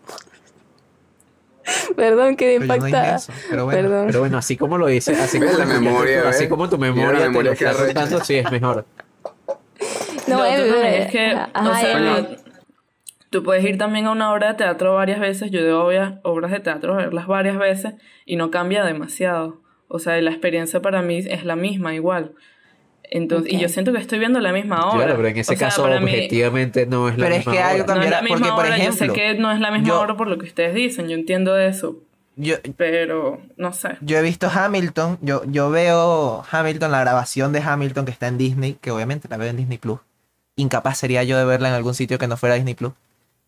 Perdón, quedé Pero no impactada. eso, pero bueno. Perdón. Pero bueno, así como lo dice, así como, la tu- memoria, así como tu memoria, te que lo está contando, sí es mejor. No, eh, eh, es que, ajá, o sea, eh, tú puedes ir también a una obra de teatro varias veces. Yo debo obvia- obras de teatro verlas varias veces y no cambia demasiado. O sea, la experiencia para mí es la misma igual. Entonces, y Ok. yo siento que estoy viendo la misma obra. Claro, pero en ese O sea, caso para mí objetivamente no es la Pero es misma que algo obra. no es la misma porque, por obra. yo sé ejemplo, que no es la misma yo- obra por lo que ustedes dicen. Yo entiendo eso. Yo, Pero, no sé. yo he visto Hamilton, yo, yo veo Hamilton, la grabación de Hamilton que está en Disney, que obviamente la veo en Disney Plus. Incapaz sería yo de verla en algún sitio que no fuera Disney Plus.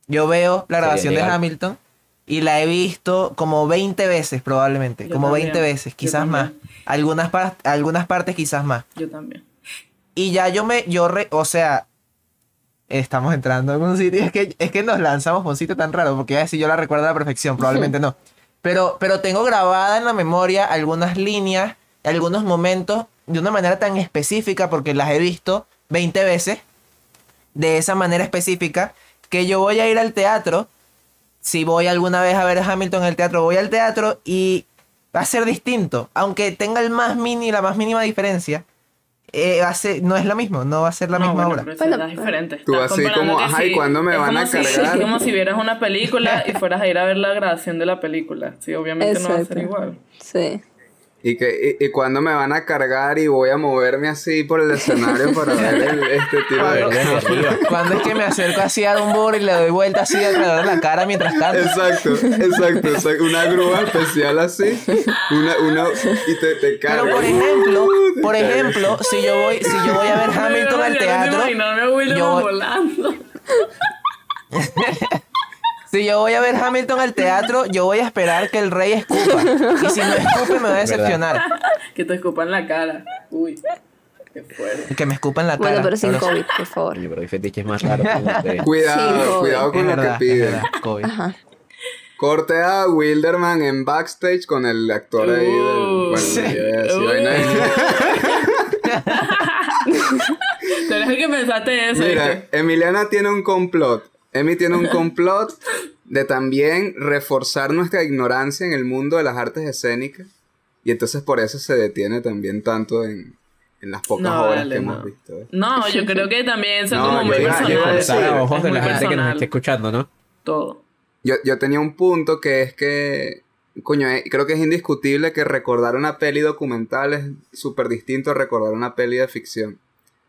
Yo veo la grabación de legal. Hamilton y la he visto como 20 veces probablemente, Yo como también, 20 veces, quizás más. Algunas, par- algunas partes quizás más. Yo también. Y ya yo me, yo re, o sea, estamos entrando en un sitio, es que, es que nos lanzamos por un sitio tan raro, porque ya si yo la recuerdo a la perfección, probablemente no. Pero, pero tengo grabada en la memoria algunas líneas, algunos momentos, de una manera tan específica, porque las he visto 20 veces, de esa manera específica, que yo voy a ir al teatro, si voy alguna vez a ver a Hamilton en el teatro, voy al teatro y va a ser distinto, aunque tenga el más mini, la más mínima diferencia eh, va a ser- no es lo mismo, no va a ser la No, misma bueno, obra. pero Bueno, es diferente. Tú Estás así como, ajá, ¿y sí, cuándo me van a si- cargar? Es como si vieras una película y fueras a ir a ver la grabación de la película. Sí, obviamente no va a ser igual. Sí. Y que y, y cuando me van a cargar y voy a moverme así por el escenario para ver el- este tiro de. Cuando es que me acerco así a Dumbo y le doy vuelta así alrededor de la cara mientras canto. Exacto, exacto, exacto. Una grúa especial así. Una, una, y te, te carga. Pero por ejemplo, Uh, por ejemplo, si yo voy, si yo voy a ver Hamilton al teatro, yo voy- volando. Si yo voy a ver Hamilton al teatro, yo voy a esperar que el rey escupa. Y si no escupe me voy a decepcionar. Que te escupan la cara. Uy, qué fuerte. Que me escupa en la cara. Bueno, pero sin Ahora. COVID, por favor. Oye, pero hay fetiches más raros. como. Cuidado, Sí, cuidado con Es lo verdad, que es piden. verdad, COVID. Ajá. Corte a Wilderman en backstage con el actor ahí del. Uh, Bueno, sí. Uh. vaina. Tú eres el que pensaste eso. Mira, ¿viste? Emiliana tiene un complot. Emi tiene un complot de también reforzar nuestra ignorancia en el mundo de las artes escénicas. Y entonces por eso se detiene también tanto en, en las pocas No, horas vale, que no. hemos visto. ¿eh? No, yo creo que también son No, como muy a personales. ojos Es de la muy gente que nos personal, esté escuchando, ¿no? Todo. Yo, yo tenía un punto que es que, coño, eh, creo que es indiscutible que recordar una peli documental es súper distinto a recordar una peli de ficción.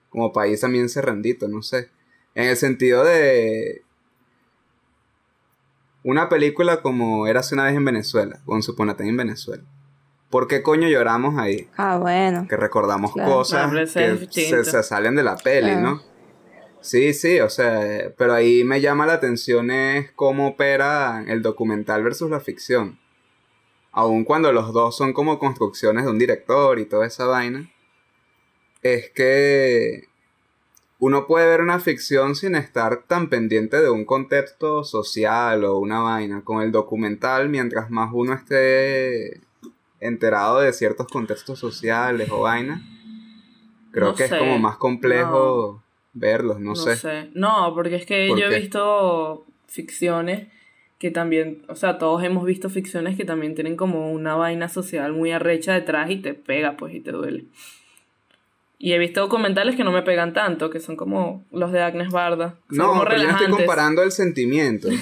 Como país también cerrandito, no sé. En el sentido de una película como Érase una vez en Venezuela, Once Upon a Time en Venezuela. ¿Por qué coño lloramos ahí? Ah, bueno. Que recordamos Claro. cosas que se, se salen de la peli, Claro. ¿no? Sí, sí, o sea, pero ahí me llama la atención es cómo opera el documental versus la ficción. Aun cuando los dos son como construcciones de un director y toda esa vaina, es que uno puede ver una ficción sin estar tan pendiente de un contexto social o una vaina. Con el documental, mientras más uno esté enterado de ciertos contextos sociales o vainas, creo No que sé, es como más complejo verlos, no, No sé. sé. No, porque es que ¿Por yo he visto ficciones que también, o sea, todos hemos visto ficciones que también tienen como una vaina social muy arrecha detrás y te pega, pues, y te duele. Y he visto documentales que no me pegan tanto, que son como los de Agnes Barda. Son No, como pero yo no estoy comparando el sentimiento.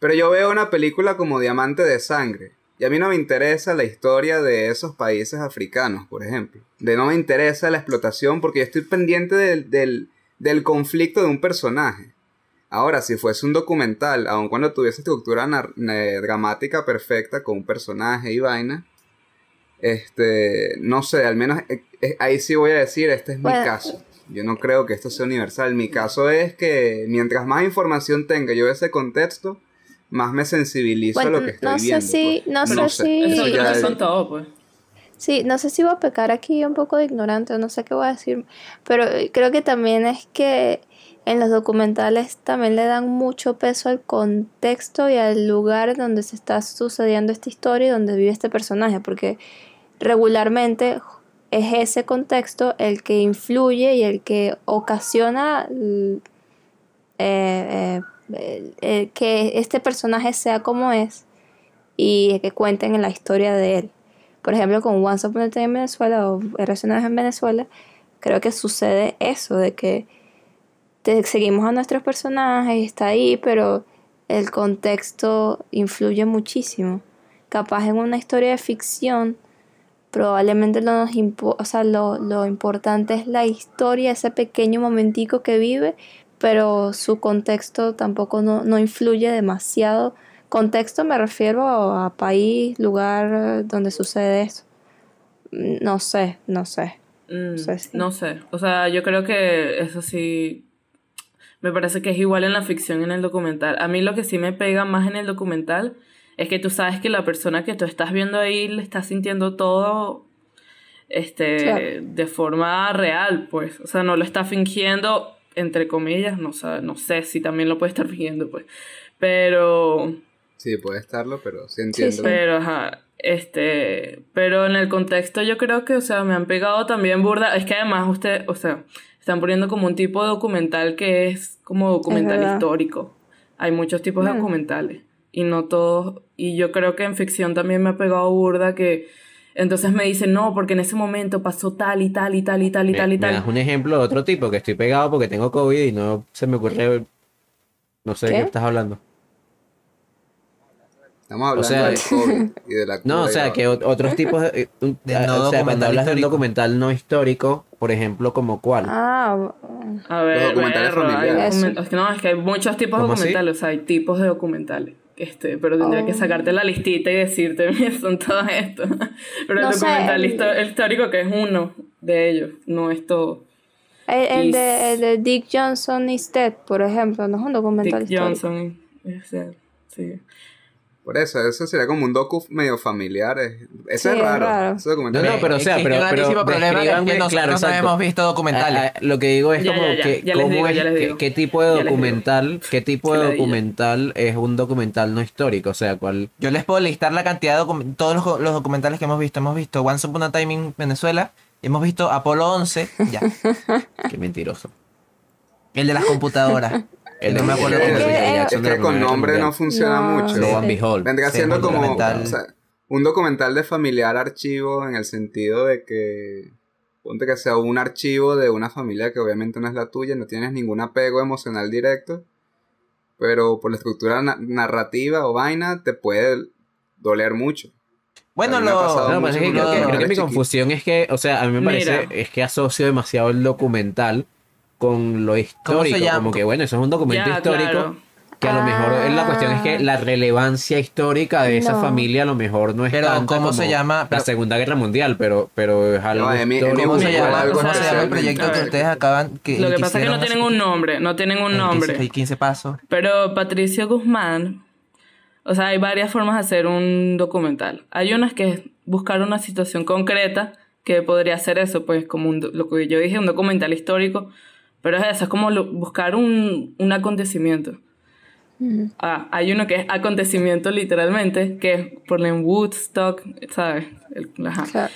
Pero yo veo una película como Diamante de Sangre. Y a mí no me interesa la historia de esos países africanos, por ejemplo. De no me interesa la explotación porque yo estoy pendiente del, del, del conflicto de un personaje. Ahora, si fuese un documental, aun cuando tuviese estructura eh, dramática perfecta con un personaje y vaina, este, no sé, al menos eh, eh, ahí sí voy a decir, este es mi Bueno. caso. Yo no creo que esto sea universal. Mi caso es que mientras más información tenga yo de ese contexto, más me sensibilizo a Bueno, lo que estoy no sé viendo. si- pues. no sé si- Eso ya son todo, pues. Sí, no sé si voy a pecar aquí un poco de ignorante, no sé qué voy a decir, pero creo que también es que en los documentales también le dan mucho peso al contexto y al lugar donde se está sucediendo esta historia y donde vive este personaje, porque regularmente es ese contexto el que influye y el que ocasiona eh, eh, que este personaje sea como es y que cuenten en la historia de él. Por ejemplo, con Once Upon a Time en Venezuela o Relacionadas en Venezuela, creo que sucede eso, de que seguimos a nuestros personajes y está ahí, pero el contexto influye muchísimo. Capaz en una historia de ficción, probablemente lo, nos impo- o sea, lo, lo importante es la historia, ese pequeño momentico que vive, pero su contexto tampoco no, no influye demasiado. Contexto me refiero a, a país, lugar donde sucede eso. No sé, no sé. Mm, sé si- No sé. O sea, yo creo que eso sí. Me parece que es igual en la ficción y en el documental. A mí lo que sí me pega más en el documental es que tú sabes que la persona que tú estás viendo ahí le está sintiendo todo este Claro. de forma real, pues. O sea, no lo está fingiendo, entre comillas, no, sé- no sé si también lo puede estar fingiendo, pues. Pero. Sí, puede estarlo, pero sí entiendo. sí. Pero, ajá, este, pero en el contexto yo creo que, o sea, me han pegado también burda, es que además usted, o sea, están poniendo como un tipo de documental que es como documental histórico. Hay muchos tipos de documentales y no todos, y yo creo que en ficción también me ha pegado burda que entonces me dicen, no, porque en ese momento pasó tal y tal y tal y tal y Me, tal y me das tal. un ejemplo de otro tipo que estoy pegado porque tengo COVID y no se me ocurre. No sé de qué estás hablando. Estamos hablando sea, del COVID y de la No, o sea, que ot- otros tipos de. eh, ah, no o sea, cuando hablas de un documental no histórico, por ejemplo, como cuál. Ah, A ver, documentales berro, hay familiares. que no, es que hay muchos tipos de documentales, o sea, hay tipos de documentales. Este, pero tendría que Oh. sacarte la listita y decirte, mira, son todos estos. Pero No el documental el- histórico que es uno de ellos, no es todo. el, el Y- de, el de Dick Johnson is Dead, por ejemplo, no es un documental Dick histórico. Johnson. o sea, sí. Por eso, eso sería como un docu medio familiar. es- Eso Sí, es es raro. documental No, no, es- pero o Es sea, que pero, pero grandísimo problema es que nosotros claro, no hemos visto documentales. Ah, ah, lo que digo es Ya, como ya, ya, que ya cómo digo, es qué- tipo de documental, qué tipo de documental es un documental no histórico, o sea, cuál Yo les puedo listar la cantidad de todos los, los documentales que hemos visto. Hemos visto Once Upon a Time in Venezuela, Hemos visto Apolo 11, ya. Qué mentiroso. El de las computadoras. El No me acuerdo Es cómo que- se llama. Es que con nombre no funciona No, mucho. Lo Behold. Vendría Sí, siendo como documental. o sea, un documental de familiar archivo en el sentido de que ponte que sea un archivo de una familia que obviamente no es la tuya, no tienes ningún apego emocional directo, pero por la estructura na- narrativa o vaina te puede doler mucho. Bueno, lo... No, pues es que creo, que, creo que mi confusión es que, o sea, a mí me parece Mira. es que asocio demasiado el documental con lo histórico. llama? Como que, bueno, eso es un documento Ya, histórico. claro. Que a lo mejor eh, la cuestión es que la relevancia histórica de esa No. familia a lo mejor no es Pero, tanta ¿cómo como se llama? la Pero- Segunda Guerra Mundial, pero, pero es algo Emi- histórico. ¿Cómo se llama, algo cómo se llama el proyecto que ustedes acaban que Lo que pasa es que no tienen un nombre, no tienen un 15 nombre. el 15 pasos. Pero Patricio Guzmán, o sea, hay varias formas de hacer un documental. Hay unas que es buscar una situación concreta, que podría ser eso, pues como un lo que yo dije, un documental histórico, pero es eso, es como lo- buscar un, un acontecimiento. Ah, hay uno que es acontecimiento literalmente, que es por en Woodstock, ¿sabes? El- ajá. Claro.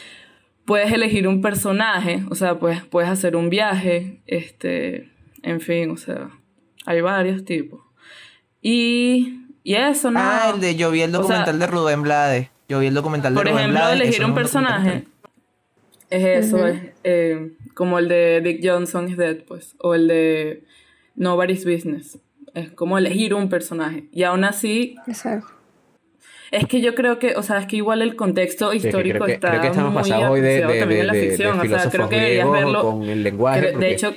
Puedes elegir un personaje, o sea, puedes, puedes hacer un viaje, este, en fin, o sea, hay varios tipos. Y, y eso, ¿no? Ah, el de yo vi el O sea, documental de Rubén Blades. Yo vi el documental de Por Rubén ejemplo, Blades. elegir un no documental. personaje es eso, es eh, como el de Dick Johnson is Dead, pues, o el de Nobody's Business. Es como elegir un personaje. Y aún así, Exacto. es que yo creo que, o sea, es que igual el contexto Sí, es que histórico creo que, está creo que estamos muy pasados hoy de, de, también de, en la de- de ficción. o sea, creo que deberías verlo. con el lenguaje. Cre- porque- De hecho,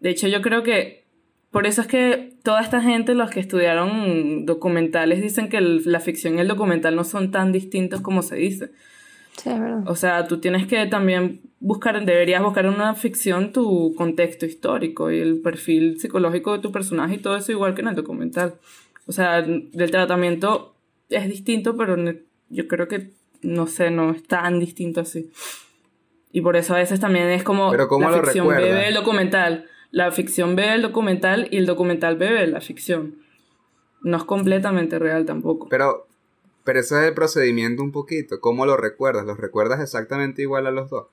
de hecho, yo creo que por eso es que toda esta gente, los que estudiaron documentales, dicen que el- la ficción y el documental no son tan distintos como se dice. Sí, es verdad. O sea, tú tienes que también buscar, deberías buscar en una ficción tu contexto histórico y el perfil psicológico de tu personaje y todo eso igual que en el documental. O sea, el tratamiento es distinto, pero yo creo que, no sé, no es tan distinto así. Y por eso a veces también es como Pero ¿cómo la ficción bebe el documental. La ficción bebe el documental y el documental bebe la ficción. No es completamente real tampoco. Pero, pero ese es el procedimiento un poquito. ¿Cómo lo recuerdas? ¿Los recuerdas exactamente igual a los dos?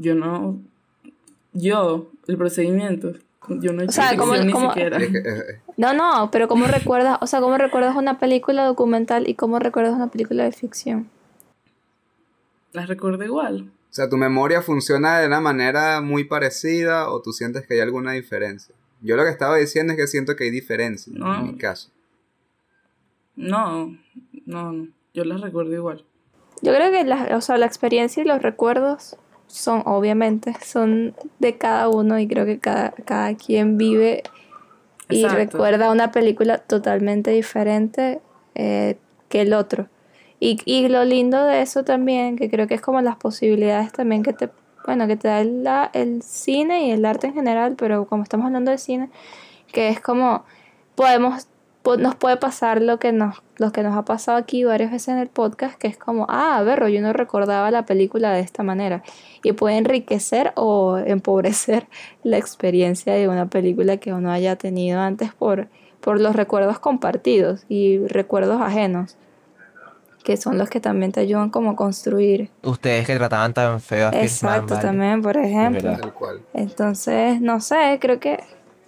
Yo no. Yo, el procedimiento. Yo no he hecho sea, ficción ¿cómo- ni cómo- siquiera. Eh, No, no, pero ¿cómo recuerdas, o sea, cómo recuerdas una película documental y cómo recuerdas una película de ficción? Las recuerdo igual. o sea, tu memoria funciona de una manera muy parecida o tú sientes que hay alguna diferencia. Yo lo que estaba diciendo es que siento que hay diferencia No. en mi caso. No, no, no. Yo las recuerdo igual. Yo creo que la, o sea, la experiencia y los recuerdos son, obviamente, son de cada uno y creo que cada, cada quien vive y Exacto. recuerda una película totalmente diferente eh, que el otro. Y, y lo lindo de eso también, que creo que es como las posibilidades también que te, bueno, que te da el, el cine y el arte en general, pero como estamos hablando de cine, que es como podemos po- nos puede pasar lo que nos lo que nos ha pasado aquí varias veces en el podcast que es como ah a ver yo no recordaba la película de esta manera y puede enriquecer o empobrecer la experiencia de una película que uno haya tenido antes por por los recuerdos compartidos y recuerdos ajenos que son los que también te ayudan como a construir Ustedes que trataban tan feo a exacto también por ejemplo. entonces no sé creo que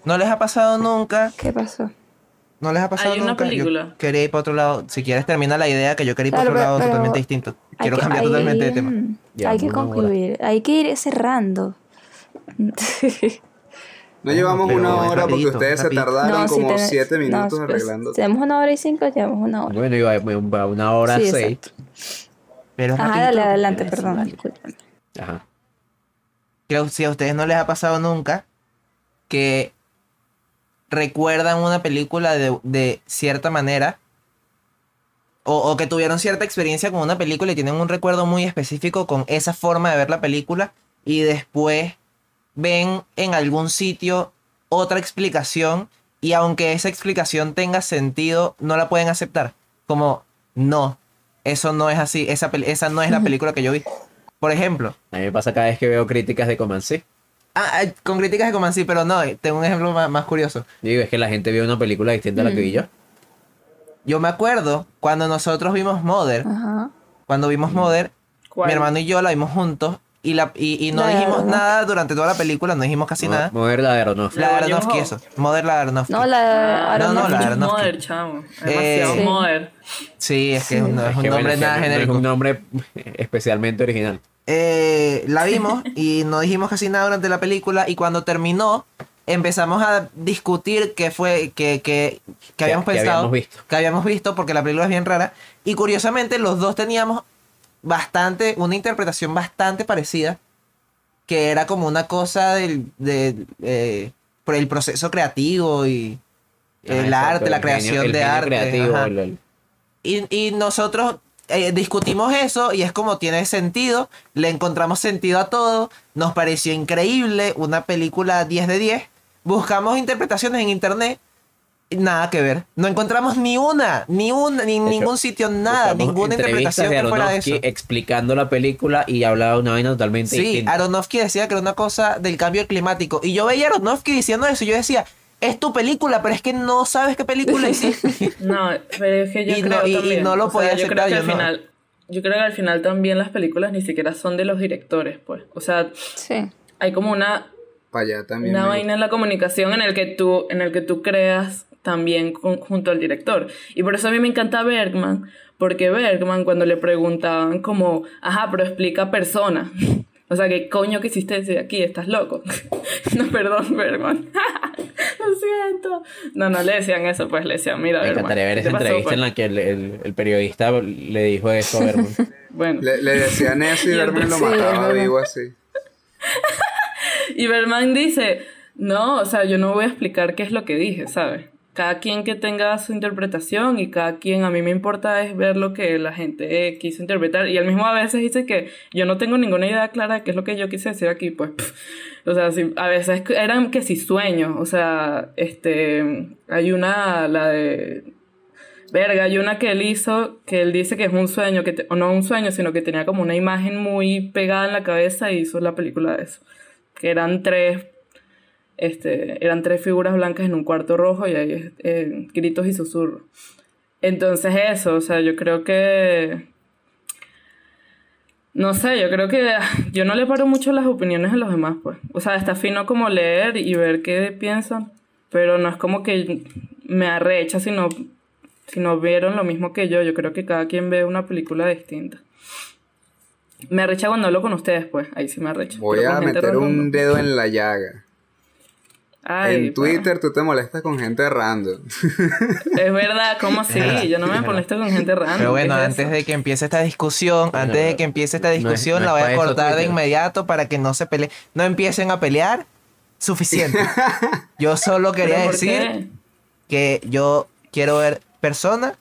¿No les ha pasado nunca? qué pasó ¿No les ha pasado Hay una nunca? Yo película. quería ir para otro lado. Si quieres termina la idea que yo quería ir para Claro, otro pero- lado pero totalmente distinto. Quiero que- cambiar hay- totalmente de tema. Ya, hay que hora. concluir, hay que ir cerrando. No llevamos pero una hora porque rapidito, ustedes se tardaron como siete no, minutos pues, arreglando. Tenemos una hora y cinco, llevamos una hora. Bueno, iba a una hora Sí, seis. Pero Ajá, rapidito, dale adelante, perdón, disculpen. Ajá. Creo que si a ustedes no les ha pasado nunca que recuerdan una película de, de cierta manera o, o que tuvieron cierta experiencia con una película y tienen un recuerdo muy específico con esa forma de ver la película y después ven en algún sitio otra explicación y aunque esa explicación tenga sentido no la pueden aceptar. Como no eso no es así esa, esa no es la película que yo vi. Por ejemplo A mí me pasa cada vez que veo críticas de Comanche. Ah, ah, con críticas de Comanche, pero no, eh, tengo un ejemplo más, más curioso. Digo, es que la gente vio una película distinta a la que vi yo. Yo me acuerdo cuando nosotros vimos Mother, Ajá. cuando vimos Mother, ¿Cuál? mi hermano y yo la vimos juntos y, la, y, y no La de dijimos Aronofsky. nada durante toda la película, no dijimos casi nada. Mover la de Aronofsky. La de La de Aronofsky, eso. Mother la de Aronofsky. No, la de no, no, Aronofsky. la de es Aronofsky. Mother, chamo. Eh, Demasiado Sí. Mother. Sí, es que es un, es un nombre nada genérico. Es un nombre especialmente original. Eh, la vimos y no dijimos casi nada durante la película y cuando terminó empezamos a discutir qué fue que, que, que habíamos que pensado habíamos visto. que habíamos visto porque la película es bien rara. Y curiosamente los dos teníamos bastante una interpretación bastante parecida que era como una cosa del de, eh, por el proceso creativo y Ah, el exacto, arte la el creación genio- el de arte creativo, el- Y, y nosotros eh, discutimos eso y es como tiene sentido, le encontramos sentido a todo, nos pareció increíble, una película 10 de 10, buscamos interpretaciones en internet, nada que ver, no encontramos ni una, ni una, ni hecho, ningún sitio, nada, ninguna interpretación de que fuera de eso. explicando la película y hablaba una vaina totalmente Sí, distinta. Aronofsky decía que era una cosa del cambio climático. Y yo veía a Aronofsky diciendo eso. Y yo decía, es tu película, pero es que no sabes qué película hiciste. No, pero es que yo Y creo no- y- no lo sea, podía yo creo que yo al no. final, yo creo que al final también las películas ni siquiera son de los directores, pues. O sea, Sí. hay como una, Para allá también. una me vaina en la comunicación en el que tú, en el que tú creas también con- junto al director. Y por eso a mí me encanta Bergman, porque Bergman cuando le preguntaban como, ajá, pero explica persona. O sea, ¿qué coño que hiciste desde aquí? ¿Estás loco? no, perdón, Bergman. Lo siento. No, no le decían eso, pues le decían, mira, Me Bergman, encantaría ver ¿qué esa pasó, entrevista pues?" en la que el, el- el periodista le dijo eso a Bergman. Bueno. Le, le decían eso y Y Berman lo mataba vivo así. Y Berman dice, no, o sea, yo no voy a explicar qué es lo que dije, ¿sabes? Cada quien que tenga su interpretación y cada quien, a mí me importa es ver lo que la gente eh, quiso interpretar. Y él mismo a veces dice que yo no tengo ninguna idea clara de qué es lo que yo quise decir aquí, pues, pff. o sea, sí, a veces eran que si sueños, o sea, este, hay una, la de... Verga, hay una que él hizo que él dice que es un sueño, que o no un sueño, sino que tenía como una imagen muy pegada en la cabeza y hizo la película de eso. Que eran tres, este, eran tres figuras blancas en un cuarto rojo y hay eh, gritos y susurros. Entonces eso, o sea, yo creo que... No sé, yo creo que yo no le paro mucho las opiniones a los demás, pues. O sea, está fino como leer y ver qué piensan, pero no es como que me arrecha si no, si no vieron lo mismo que yo. Yo creo que cada quien ve una película distinta. Me arrecha cuando hablo con ustedes, pues. Ahí sí me arrecha. Voy a meter un dedo en la llaga. Ay, en Twitter tú te molestas con gente random. Es verdad, ¿cómo así? Yo no me molesto con gente random. Pero bueno, ¿qué es antes eso? de que empiece esta discusión, antes de que empiece esta no es- discusión, no la voy a cortar de inmediato para que no se peleen. No empiecen a pelear. Suficiente. Yo solo ¿Pero quería decir qué? que yo quiero ver persona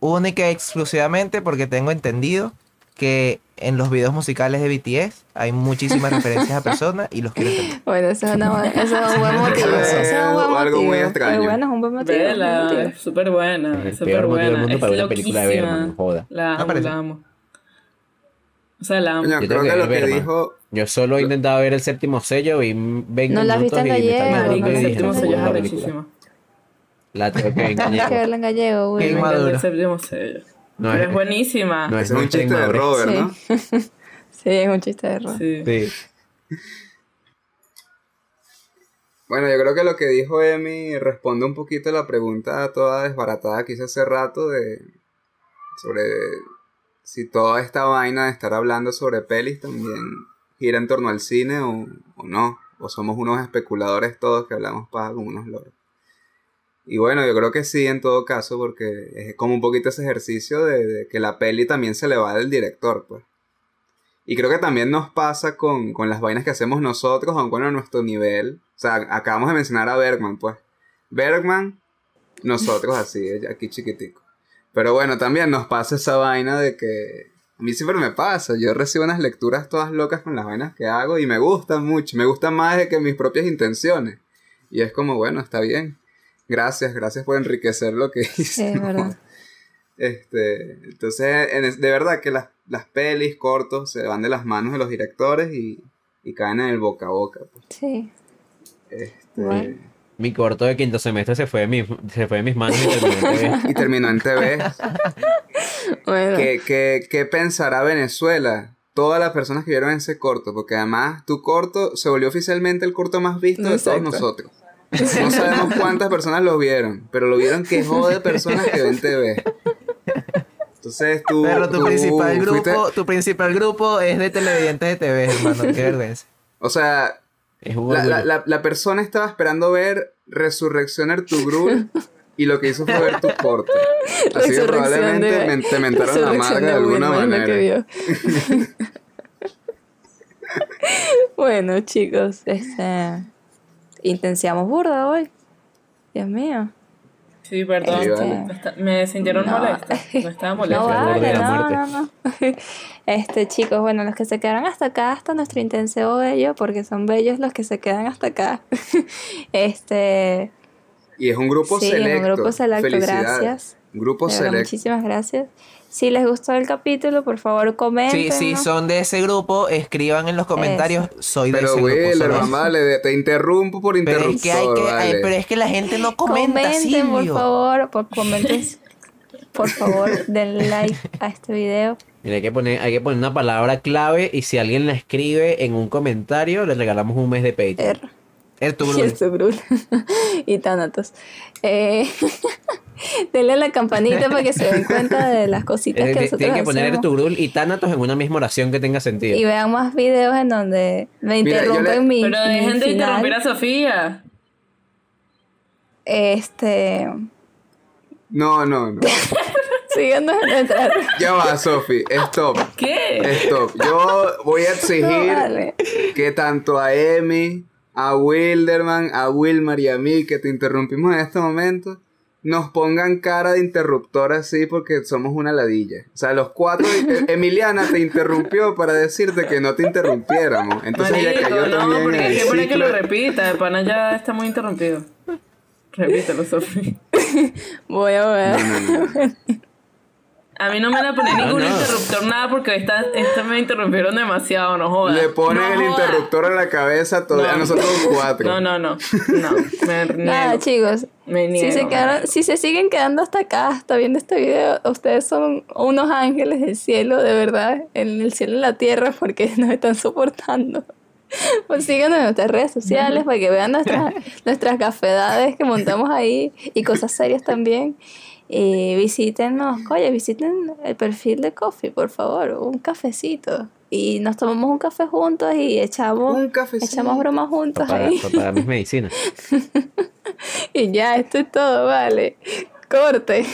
única y exclusivamente porque tengo entendido que en los videos musicales de BTS hay muchísimas referencias a persona y los quiero entender. Bueno, eso es, una buena- eso es un buen motivo. Eso es un buen Algo muy motivo. extraño. Pero bueno, es un buen motivo. un buen Vela, motivo. es súper buena, Es el es súper peor motivo del buena. mundo Es para una película de joda. La amo, la amo. O sea, la amo. Yo creo tengo que que lo ver que Bergman. dijo. Yo solo he intentado ver el séptimo sello y 20 ¿No la minutos visto y en me gallego? El séptimo no, sello es la tengo que ver en Tienes que gallego. verla en gallego, güey. El séptimo sello. No, Pero es- es buenísima. no es un chiste de. Robert, Sí. ¿no? Sí, es un chiste de error. Sí. Bueno, yo creo que lo que dijo Emi responde un poquito a la pregunta toda desbaratada que hice hace rato de sobre si toda esta vaina de estar hablando sobre pelis también gira en torno al cine o, o no, o somos unos especuladores todos que hablamos paja como unos loros. Y bueno, yo creo que sí en todo caso porque es como un poquito ese ejercicio de, que la peli también se le va del director, pues. Y creo que también nos pasa con, con las vainas que hacemos nosotros, aunque bueno, a nuestro nivel. O sea, acabamos de mencionar a Bergman, pues. Bergman, nosotros así, aquí chiquitico. Pero bueno, también nos pasa esa vaina de que... A mí siempre me pasa, yo recibo unas lecturas todas locas con las vainas que hago y me gustan mucho, me gustan más de que mis propias intenciones. Y es como, bueno, está bien. Gracias, gracias por enriquecer lo que hice. Sí, es ¿no? verdad. Este, entonces, en es- de verdad que las, las pelis cortos se van de las manos de los directores y, y caen en el boca a boca. pues. Sí. Este, Bueno. Mi corto de quinto semestre se fue de mis, se fue de mis manos y terminó en TV. Y terminó en TV. Bueno. ¿Qué, qué, qué pensará Venezuela todas las personas que vieron ese corto, porque además tu corto se volvió oficialmente el corto más visto de todos nosotros. No sabemos cuántas personas lo vieron, pero lo vieron que jode personas que ven TV. Entonces tú. Pero tu tú principal fuiste- grupo, tu principal grupo es de televidentes de TV, hermano. Qué vergüenza. o sea, Es la, la, la, la persona estaba esperando ver Resurreccionar tu Grul y lo que hizo fue ver tu corto. Así que Resurrección probablemente de- men- te mentaron la resurrección madre de de alguna manera. que vio. bueno, chicos, este intensiamos burda hoy. Dios mío. Sí, perdón. Está- Me sintieron No. molesta. No estaba molesta. No vale, no, no, no. Este, chicos, bueno, los que se quedaron hasta acá, hasta nuestro intenso bello, porque son bellos los que se quedan hasta acá. Este, Y es un grupo Sí, es un selecto. grupo selecto, Felicidades. gracias. Un grupo selecto. muchísimas gracias. Si les gustó el capítulo, por favor, comenten. Si, si son de ese grupo, escriban en los comentarios. Soy de Pero ese grupo. Man, vale, de- te interrumpo por Pero interruptor, es que hay que, pero es que la gente no comenta, comenten, por Silvio. favor, por comenten, por favor, den like a este video. Mira, hay que poner, hay que poner una palabra clave y si alguien la escribe en un comentario, le regalamos un mes de Patreon. Er, tu y Sugrul. y Thanatos. Eh, denle la campanita para que se den cuenta de las cositas Eh, que nosotros Tienen que poner hacemos. Ertugrul y Thanatos en una misma oración que tenga sentido. Y vean más videos en donde me Mira, interrumpen le- mi, Pero mi dejen de final. interrumpir a Sofía. Este. No, no, no. Síganos en nuestra. Ya va, Sofi, stop, ¿Qué? stop. Yo voy a exigir No, vale. que tanto a Emi, a Wilderman, a Wilmar y a mí, que te interrumpimos en este momento, nos pongan cara de interruptor así porque somos una ladilla. O sea, los cuatro, eh, Emiliana te interrumpió para decirte que no te interrumpiéramos. Entonces ella Marico, cayó no, también porque en el que lo repita. El pana ya está muy interrumpido. Repítelo, Sofía. Voy a ver. No, no, no. A mí no me van a poner ningún no. interruptor, nada, porque esta, esta me interrumpieron demasiado, no jodas. Le ponen No el interruptor a la cabeza todavía a No. nosotros cuatro. No, no, no. No, me Nada, chicos. Me Si niego. se, quedaron, si se siguen quedando hasta acá, hasta viendo este video, ustedes son unos ángeles del cielo, de verdad, en el cielo y la tierra, porque nos están soportando. Pues síganos en nuestras redes sociales para que vean nuestras, nuestras gafedades que montamos ahí y cosas serias también. Y visítenos, oye, visiten el perfil de Coffee, por favor, un cafecito. Y nos tomamos un café juntos y echamos, Un echamos bromas juntos para, ahí. para mis medicinas. Y ya, esto es todo, vale. Corte.